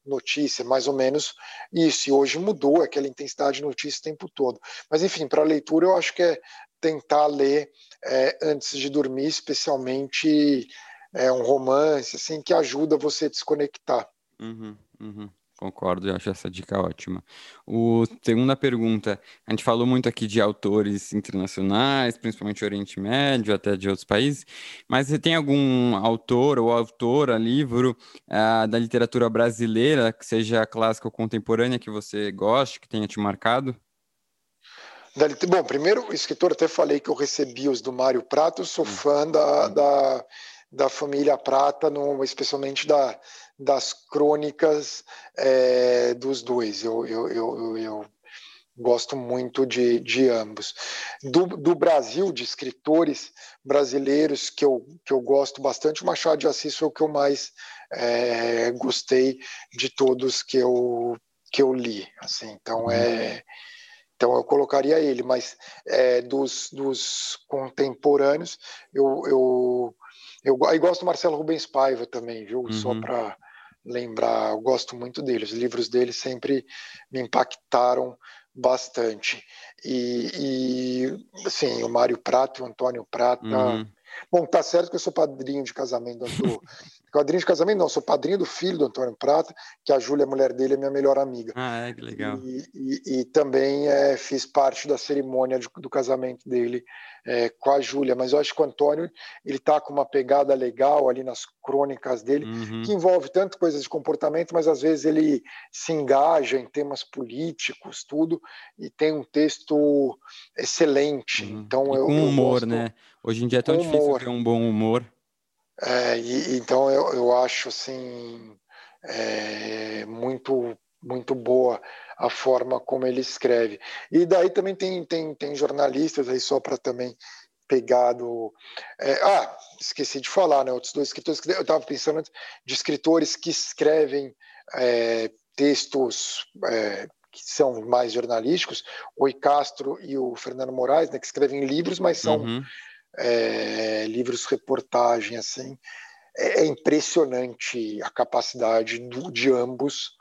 notícia, mais ou menos isso. E hoje mudou aquela intensidade de notícia o tempo todo. Mas, enfim, para leitura, eu acho que é tentar ler é, antes de dormir, especialmente é um romance, assim, que ajuda você a desconectar. Uhum, uhum. Concordo, eu acho essa dica ótima. O segunda pergunta, a gente falou muito aqui de autores internacionais, principalmente Oriente Médio, até de outros países, mas você tem algum autor ou autora, livro uh, da literatura brasileira, que seja clássica ou contemporânea, que você goste, que tenha te marcado? Bom, primeiro, o escritor, até falei que eu recebi os do Mário Prato, sou hum. fã da, hum. da, da família Prata, no, especialmente da, das crônicas é, dos dois. Eu, eu, eu, eu, gosto muito de, de ambos. Do, do Brasil, de escritores brasileiros que eu, que eu gosto bastante, o Machado de Assis foi o que eu mais é, gostei de todos que eu, que eu li. Assim, então é então eu colocaria ele, mas é, dos, dos contemporâneos, eu, eu, eu, eu, gosto do Marcelo Rubens Paiva também, viu? Uhum. Só para lembrar, eu gosto muito dele. Os livros dele sempre me impactaram bastante. E, e assim, o Mário Prata, o Antônio Prata. Uhum. Bom, tá certo que eu sou padrinho de casamento do. Padrinho de casamento, não, sou padrinho do filho do Antônio Prata, que a Júlia, a mulher dele, é minha melhor amiga. Ah, é, que legal. E, e, e também é, fiz parte da cerimônia de, do casamento dele é, com a Júlia, mas eu acho que o Antônio ele tá com uma pegada legal ali nas crônicas dele, uhum. que envolve tanto coisas de comportamento, mas às vezes ele se engaja em temas políticos, tudo, e tem um texto excelente. Uhum. Então eu, com humor, eu né? Hoje em dia é tão difícil ter um bom humor. É, e, então eu, eu acho assim é, muito muito boa a forma como ele escreve. E daí também tem, tem, tem jornalistas aí só para também pegar do. É, ah, esqueci de falar, né? Outros dois escritores que eu estava pensando de escritores que escrevem é, textos é, que são mais jornalísticos, o Castro e o Fernando Moraes, né, que escrevem livros, mas são uhum é, livros reportagem assim. É, é impressionante a capacidade do, de ambos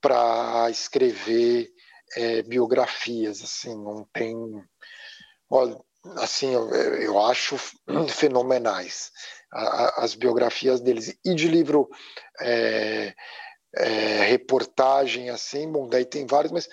para escrever é, biografias assim. Não tem assim eu, eu acho fenomenais as biografias deles. E de livro é, é, reportagem assim bom daí tem vários mas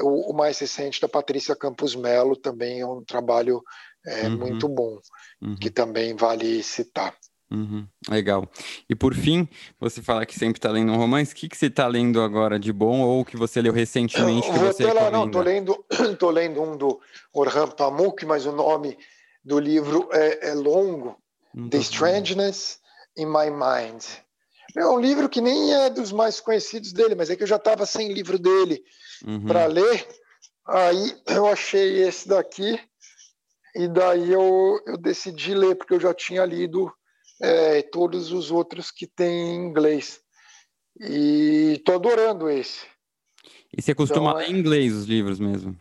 o, o, mais recente da Patrícia Campos Melo também é um trabalho é uhum. muito bom, uhum. que também vale citar. Uhum. Legal. E por fim, você fala que sempre está lendo um romance. O que, que você está lendo agora de bom ou que você leu recentemente? Que você lá, não, estou lendo, tô lendo um do Orhan Pamuk, mas o nome do livro é, é longo. The Strangeness in My Mind. É um livro que nem é dos mais conhecidos dele, mas é que eu já estava sem livro dele uhum. para ler. Aí eu achei esse daqui e daí eu, eu decidi ler, porque eu já tinha lido é, todos os outros que tem em inglês. E estou adorando esse. E você costuma então, ler em inglês os livros mesmo?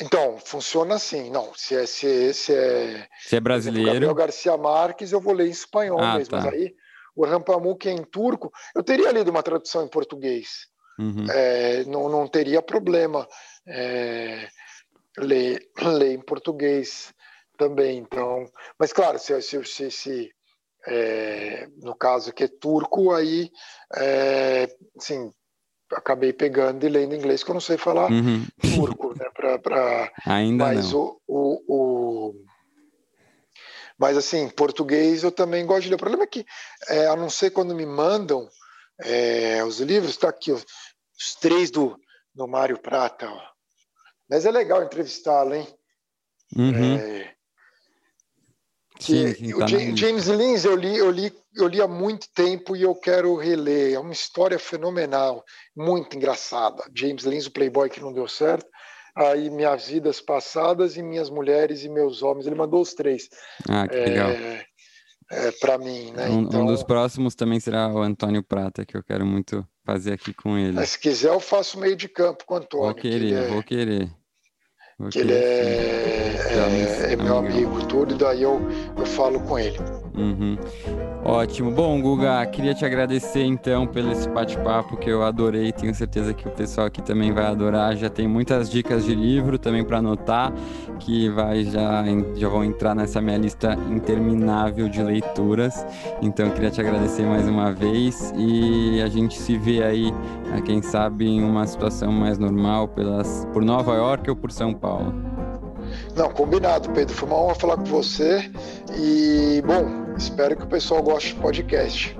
Então, funciona assim. Não, se é, se, é, se é, se é brasileiro. Gabriel Garcia Marques, eu vou ler em espanhol ah, mesmo. Tá. Mas aí, o Rampamuk é em turco. Eu teria lido uma tradução em português. Uhum. É, não, não teria problema. É, ler, ler em português também. Então, mas claro, se, se, se, se é, no caso que é turco, aí é, assim, acabei pegando e lendo inglês, que eu não sei falar uhum. turco, né? Pra, pra... Ainda mas não. O, o, o, Mas assim, português eu também gosto de ler. O problema é que, é, a não ser quando me mandam é, os livros, está aqui, os, os três do, do Mário Prata, ó. Mas é legal entrevistá-lo, hein? Uhum. É... Sim, sim, tá o James Lins eu li, eu li, eu li há muito tempo e eu quero reler. É uma história fenomenal, muito engraçada. James Lins, o playboy que não deu certo. Aí minhas vidas passadas e minhas mulheres e meus homens. Ele mandou os três. Ah, que é, legal. É, para mim, né? Um, então... um dos próximos também será o Antônio Prata, que eu quero muito fazer aqui com ele. Mas se quiser, eu faço meio de campo com o Antônio. Vou querer, é, vou querer. Vou que querer, ele é, é, é, meu amigo, tudo, e daí eu, eu falo com ele. Uhum. Ótimo. Bom, Guga, queria te agradecer então pelo esse bate-papo que eu adorei. Tenho certeza que o pessoal aqui também vai adorar. Já tem muitas dicas de livro também para anotar, que vai já, já vão entrar nessa minha lista interminável de leituras. Então, queria te agradecer mais uma vez e a gente se vê aí, quem sabe, em uma situação mais normal pelas, por Nova York ou por São Paulo. Não, combinado, Pedro. Foi uma honra falar com você. E, bom, espero que o pessoal goste do podcast.